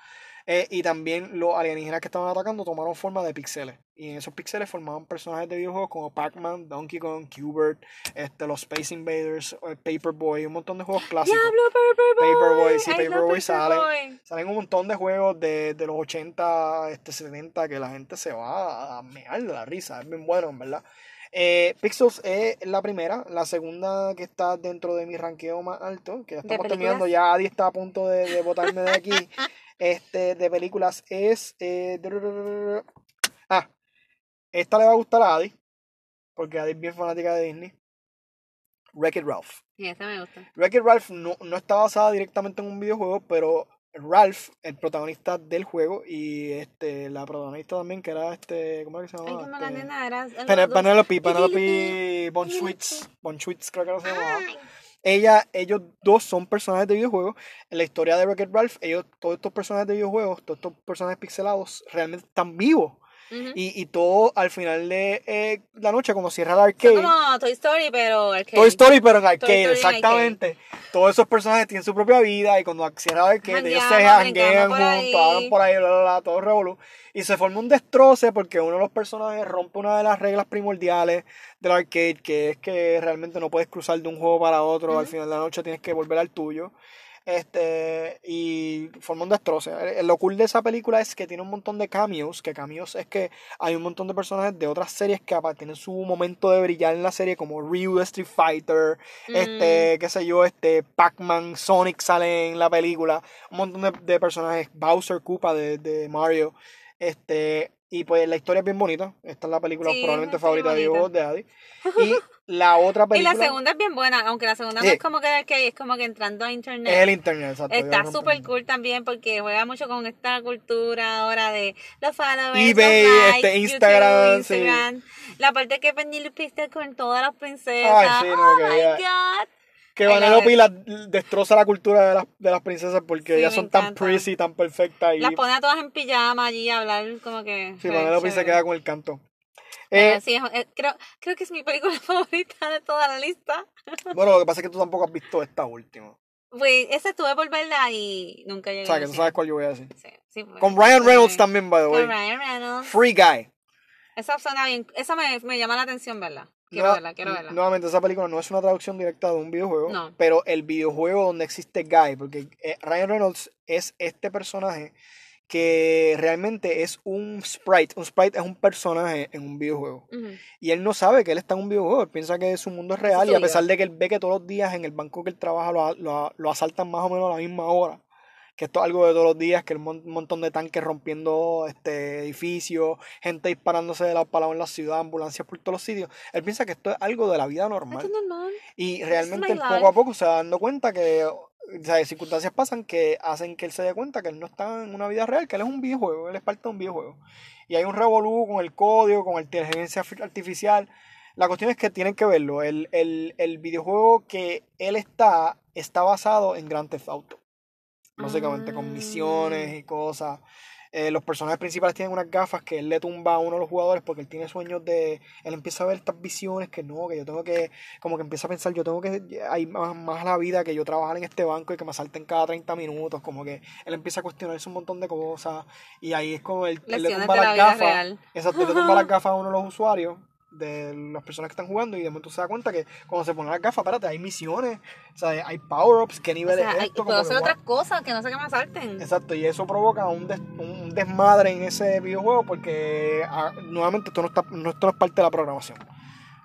Eh, y también los alienígenas que estaban atacando tomaron forma de píxeles. Y en esos píxeles formaban personajes de videojuegos como Pac-Man, Donkey Kong, Qbert, este, los Space Invaders, Paperboy, un montón de juegos clásicos. ¡Diablo, Paperboy! Paperboy, sí, Paperboy sale. Salen un montón de juegos de, de los 80, este, 70 que la gente se va a mear de la risa. Es bien bueno, en verdad. Eh, Pixels es la primera, la segunda que está dentro de mi ranqueo más alto, que ya estamos terminando, ya Adi está a punto de, de botarme de aquí, [laughs] este, de películas es... eh, ah, esta le va a gustar a Adi, porque Adi es bien fanática de Disney. Wreck-It Ralph. Sí, esa me gusta. Wreck-It Ralph no, no está basada directamente en un videojuego, pero Ralph, el protagonista del juego, y este la protagonista también, que era este, ¿cómo era que se Ay, llamaba? como la Este, nena era... Penelope, Penelope [laughs] Von Schwitz creo que era se llamaba. Ay, Ella, ellos dos son personajes de videojuegos. En la historia de Wreck-It Ralph, ellos, todos estos personajes de videojuegos, todos estos personajes pixelados, realmente están vivos. Y, y todo al final de eh, la noche, cuando cierra el arcade, como Toy Story, pero arcade. Toy Story, pero en arcade, Story en exactamente. Todos esos personajes tienen su propia vida y cuando cierra el arcade, ellos se janguean juntos, hablan por ahí, bla, bla, bla, todo revolú. Y se forma un destroce porque uno de los personajes rompe una de las reglas primordiales del arcade, que es que realmente no puedes cruzar de un juego para otro, al final de la noche tienes que volver al tuyo. Este, y forma un destroce. Lo cool de esa película es que tiene un montón de cameos, que cameos es que hay un montón de personajes de otras series que tienen su momento de brillar en la serie, como Ryu de Street Fighter, Mm. este, qué sé yo, este, Pac-Man, Sonic sale en la película, un montón de, de personajes, Bowser, Koopa de, de Mario, este, y pues la historia es bien bonita, esta es la película Sí, probablemente favorita de vos, de Adi, [laughs] y la otra Y película la segunda es bien buena, aunque la segunda Sí. no es como que arcade, es como que entrando a internet. es el internet, exacto. Está súper cool también porque juega mucho con esta cultura ahora de los followers, eBay, los likes, este, YouTube, Instagram, sí. Instagram. La parte que Penelope está con todas las princesas. Ay, sí, no, oh que my god. Que Vanellope la, destroza la cultura de las, de las princesas porque Sí, ellas son tan pretty, tan perfectas y Las pone a todas en pijama allí a hablar como que. sí, fue Vanellope se queda con el canto. Eh, sí, creo, creo que es mi película [laughs] favorita de toda la lista. bueno, lo que pasa es que tú tampoco has visto esta última. Pues esa estuve por verla y nunca llegué O sea, que tú sabes cuál yo voy a decir. Sí, sí, pues, Con Ryan Reynolds también, by the way. Con Ryan Reynolds. Free Guy. Esa suena bien. Esa me, me llama la atención, ¿verdad? Quiero verla, quiero verla. Nuevamente, esa película no es una traducción directa de un videojuego, No. pero el videojuego donde existe Guy, porque eh, Ryan Reynolds es este personaje que realmente es un sprite. Un sprite es un personaje en un videojuego. Y él no sabe que él está en un videojuego, él piensa que su mundo es real y a pesar de que él ve que todos los días en el banco que él trabaja lo, lo lo asaltan más o menos a la misma hora. Que esto es algo de todos los días, que un mon- un montón de tanques rompiendo este edificios, gente disparándose de para lado en la ciudad, ambulancias por todos los sitios. Él piensa que esto es algo de la vida Esto normal. es normal. Y realmente él poco a poco se va dando cuenta que o sea, circunstancias pasan que hacen que él se dé cuenta que él no está en una vida real, que él es un videojuego, él es parte de un videojuego. Y hay un revolú con el código, con la inteligencia fi- artificial. La cuestión es que tienen que verlo. El, el, el videojuego que él está está basado en Grand Theft Auto. Básicamente, con misiones Mm. y cosas. Eh, los personajes principales tienen unas gafas que él le tumba a uno de los jugadores porque él tiene sueños de... Él empieza a ver estas visiones que no, que yo tengo que... Como que empieza a pensar, yo tengo que... Hay más, la vida que yo trabajar en este banco y que me salten cada 30 minutos. Como que él empieza a cuestionarse un montón de cosas. Y ahí es como él, él le tumba las gafas. Exacto, le tumba las [laughs] gafas a uno de los usuarios de las personas que están jugando y de momento se da cuenta que cuando se ponen las gafas, espérate, hay misiones, o sea, hay power-ups, qué O nivel sea, es hay- esto. puedo Como hacer que, otras wow. cosas que no sé qué me asalten. Exacto, y eso provoca un, des- un desmadre en ese videojuego porque ah, nuevamente esto no, está, no, esto no es parte de la programación.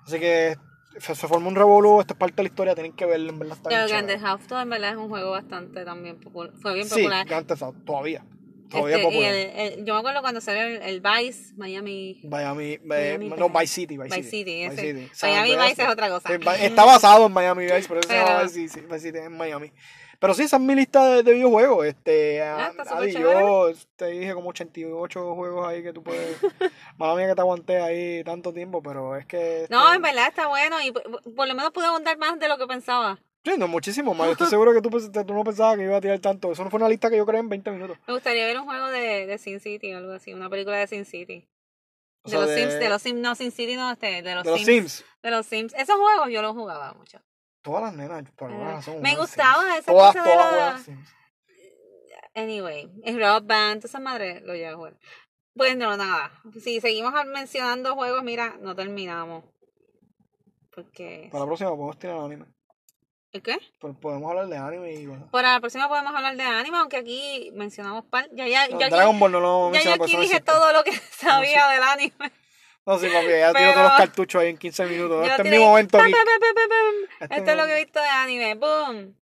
Así que se, se forma un revolú, esto es parte de la historia, tienen que verlo, en verdad está Pero Grand. Theft Auto en verdad es un juego bastante también popular. Fue bien Sí, popular. Grand Theft Auto, todavía. Todavía Este, popular. el, el- yo me acuerdo cuando salió el, el Vice, Miami. Miami, eh, Miami, no, Vice City, Vice, Vice City. San Miami Andreas, Vice es otra cosa. Va- Está basado en Miami Vice, pero eso se llama Vice City, Vice City en Miami. Pero sí, esa es mi lista de, de videojuegos. Este, Ah, a- yo te dije como 88 juegos ahí que tú puedes. [laughs] Madre mía que te aguanté ahí tanto tiempo, pero es que. No, en verdad está bueno y por, por lo menos pude abundar más de lo que pensaba. Sí, no, muchísimo más. [laughs] Estoy seguro que tú, tú no pensabas que iba a tirar tanto. Eso no fue una lista que yo creé en 20 minutos. Me gustaría ver un juego de, de Sin City o algo así, una película de Sin City. O De los de- Sims, de los Sims, no, Sin City no, este, de los, de los Sims, Sims. De los Sims. Esos juegos yo los jugaba mucho. Todas las nenas, por alguna razón. me gustaba esa todas, cosa de todas la- juegan Sims. Anyway, el Rock Band, esa madre lo lleva a jugar. Bueno, nada. Si seguimos mencionando juegos, mira, no terminamos. Porque. Para la próxima podemos tirar anime. ¿El qué? Pues podemos hablar de anime y bueno. Para la próxima podemos hablar de anime, aunque aquí mencionamos par. Ya, ya, No, ya, Dragon aquí, Ball no lo ya yo aquí dije todo lo que sabía del anime. No, sí, papi, ya tiro todos los cartuchos ahí en 15 minutos. Este es mi momento pam, pam, pam. Este Esto es lo que he visto de anime. ¡Boom!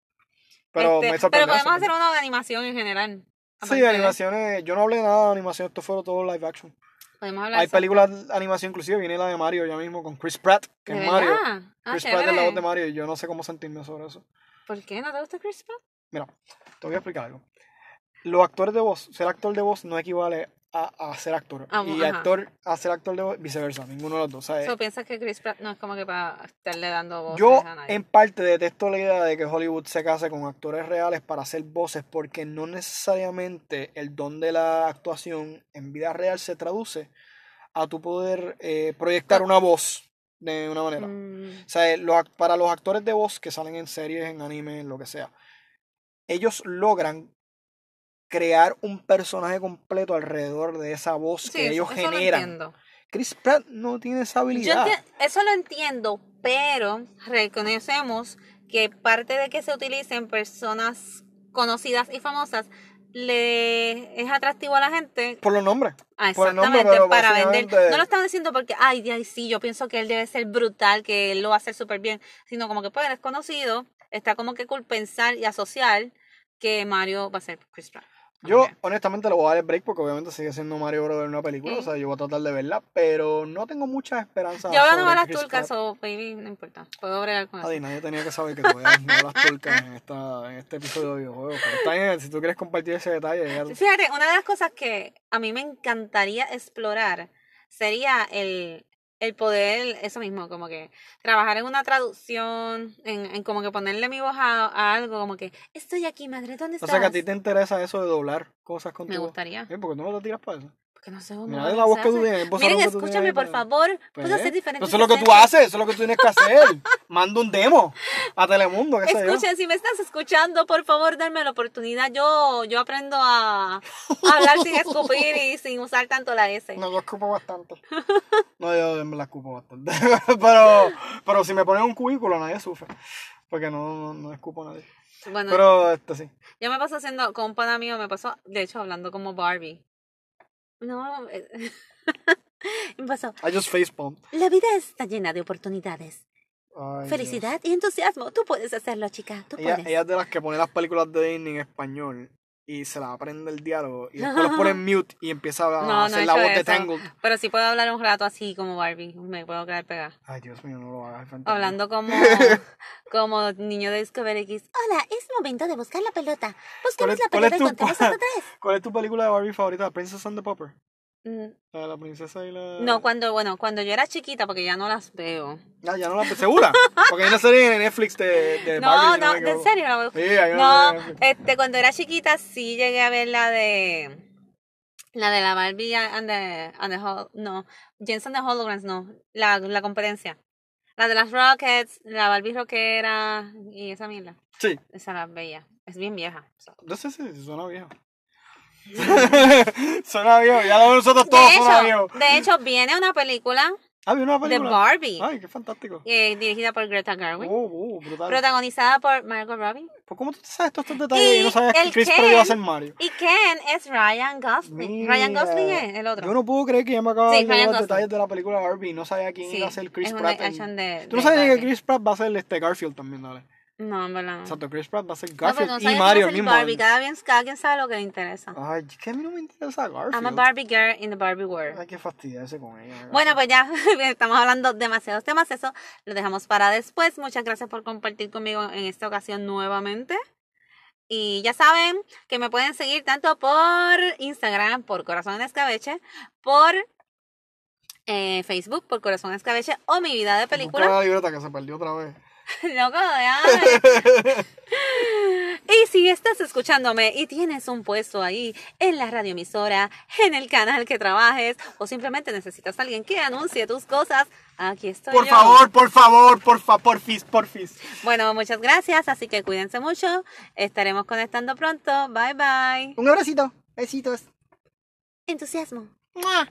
Pero Este, me pero podemos hacer uno de animación en general. Sí, de- animaciones. Yo no hablé nada de animación, esto fue todo live action. Podemos hablar Hay películas de animación, inclusive viene la de Mario ya mismo con Chris Pratt, que ¿De es Mario. Ah, Chris Pratt es la voz de Mario y yo no sé cómo sentirme sobre eso. ¿Por qué no te gusta Chris Pratt? Mira, te voy a explicar algo. Los actores de voz, ser actor de voz no equivale a, a ser actor. Ah, y ajá. actor a ser actor de voz, viceversa, ninguno de los dos. O sea, ¿O piensas que Chris Pratt no es como que para estarle dando voces Yo a nadie? en parte detesto la idea de que Hollywood se case con actores reales para hacer voces porque no necesariamente el don de la actuación en vida real se traduce a tu poder eh, proyectar una voz de una manera. Mm, O sea, los ac- para los actores de voz que salen en series, en anime, en lo que sea, ellos logran crear un personaje completo alrededor de esa voz sí, que ellos eso generan. Chris Pratt no tiene esa habilidad. eso lo entiendo, pero reconocemos que parte de que se utilicen personas conocidas y famosas le es atractivo a la gente Por los nombres. Ah, exactamente, nombre, para vender. No lo están diciendo porque, ay, ay, sí, yo pienso que él debe ser brutal, que él lo va a hacer súper bien, sino como que pues él es conocido, está como que pensar y asociar que Mario va a ser Chris Pratt. Yo, honestamente, le voy a dar el break porque obviamente sigue siendo Mario Bros. en una película. Mm. O sea, yo voy a tratar de verla, pero no tengo muchas esperanzas. Yo ahora no veo las turcas, o baby, no importa, puedo bregar con eso. Adi, nadie tenía que saber que tú veas no las [laughs] turcas en, esta, en este episodio de videojuegos. Pero está bien, si tú quieres compartir ese detalle, ya- Fíjate, una de las cosas que a mí me encantaría explorar sería el, el poder, eso mismo, como que trabajar en una traducción, en, en como que ponerle mi voz a, a algo, como que estoy aquí, madre, ¿dónde O estás? sea, que a ti te interesa eso de doblar cosas con Me tu voz. gustaría, ¿Eh? ¿Por qué no te tiras para eso? Porque no sé cómo Mira se la voz que tú tienes. Miren, que escúchame, por favor, Pues, puedo hacer diferentes Eso es lo que tú haces, eso es lo que tú tienes que hacer. [laughs] Manda un demo a Telemundo, qué. Escuchen, si me estás escuchando, por favor, darme la oportunidad. Yo, yo aprendo a, hablar sin escupir y sin usar tanto la S. No, yo escupo bastante. No, yo me la escupo bastante. [laughs] pero, pero si me ponen un cubículo, nadie sufre. Porque no, no, no escupo a nadie. Bueno, Pero, este sí. Yo me paso haciendo, con un pana mío me pasó, de hecho, hablando como Barbie. No, eh, [laughs] me pasó. I just. La vida está llena de oportunidades. Ay, Felicidad y entusiasmo. Tú puedes hacerlo, chica. Tú Dios. Ella, puedes. ella es de las que pone las películas de Disney en español y se la aprende el diálogo y después los pone en [laughs] mute y empieza a No, no hacer he la voz de. Tangled. Pero sí puedo hablar un rato así como Barbie. Me puedo quedar pegada. Ay, Dios mío, no lo hagas. Hablando como, [laughs] como niño de Discovery X. Hola, es momento de buscar la pelota. ¿Cuál Busquemos la pelota y contemos [laughs] hasta tres. ¿Cuál es tu película de Barbie favorita? Princess and the Popper. Mm, La de la princesa y la... No, cuando, bueno, cuando yo era chiquita, porque ya no las veo. Ah, ya no la... ¿Segura? Porque hay una serie en Netflix de, de [laughs] No, Barbie. no, me ¿en serio? No, Sí, hay una No, este, cuando era chiquita sí llegué a ver la de la de la Barbie and the, and the no, Jensen the Holograms, no, la, la competencia. La de las Rockets, la Barbie rockera y esa mierda. Sí. Esa la veía. Es bien vieja. so. No sé si suena viejo. [laughs] suena viejo. Ya lo de nosotros todos De suena hecho, viejo. de hecho, viene una película Ah, una de película. Barbie Ay, qué fantástico. eh, dirigida por Greta Gerwig, Oh, oh, brutal. protagonizada por Margot Robbie. ¿Por cómo tú sabes todos estos detalles y, Y no sabías que Chris Ken- Pratt iba a ser Mario? Y Ken es Ryan Gosling. Ryan Mira, Gosling es el otro. Yo no puedo creer que ya me acaba Sí, de dar Ryan los detalles de la película Barbie y no sabía quién Sí, iba a ser Chris Pratt. en- de, Tú no de sabes ni que. Chris Pratt va a ser este Garfield también, dale. No, en verdad no. Exacto, Chris Pratt va a ser Garfield no y Mario mismo Barbie. Cada, bien, cada quien sabe lo que le interesa. Ay, que a mí no me interesa Garfield. I'm a Barbie girl in the Barbie world. Hay que fastidiarse con ella. Bueno, pues ya [laughs] estamos hablando demasiados temas. Eso lo dejamos para después. Muchas gracias por compartir conmigo en esta ocasión nuevamente. Y ya saben que me pueden seguir tanto por Instagram, por Corazón en Escabeche, por eh, Facebook, por Corazón Escabeche, o Mi Vida de Película. la libreta que se perdió otra vez. [laughs] Loco, ya. Y si estás escuchándome y tienes un puesto ahí en la radioemisora, en el canal que trabajes, o simplemente necesitas a alguien que anuncie tus cosas, aquí estoy Por yo. favor, por favor, por favor, porfis, porfis. Bueno, muchas gracias, así que cuídense mucho. Estaremos conectando pronto. Bye bye. Un abracito. Besitos. Entusiasmo. ¡Mua!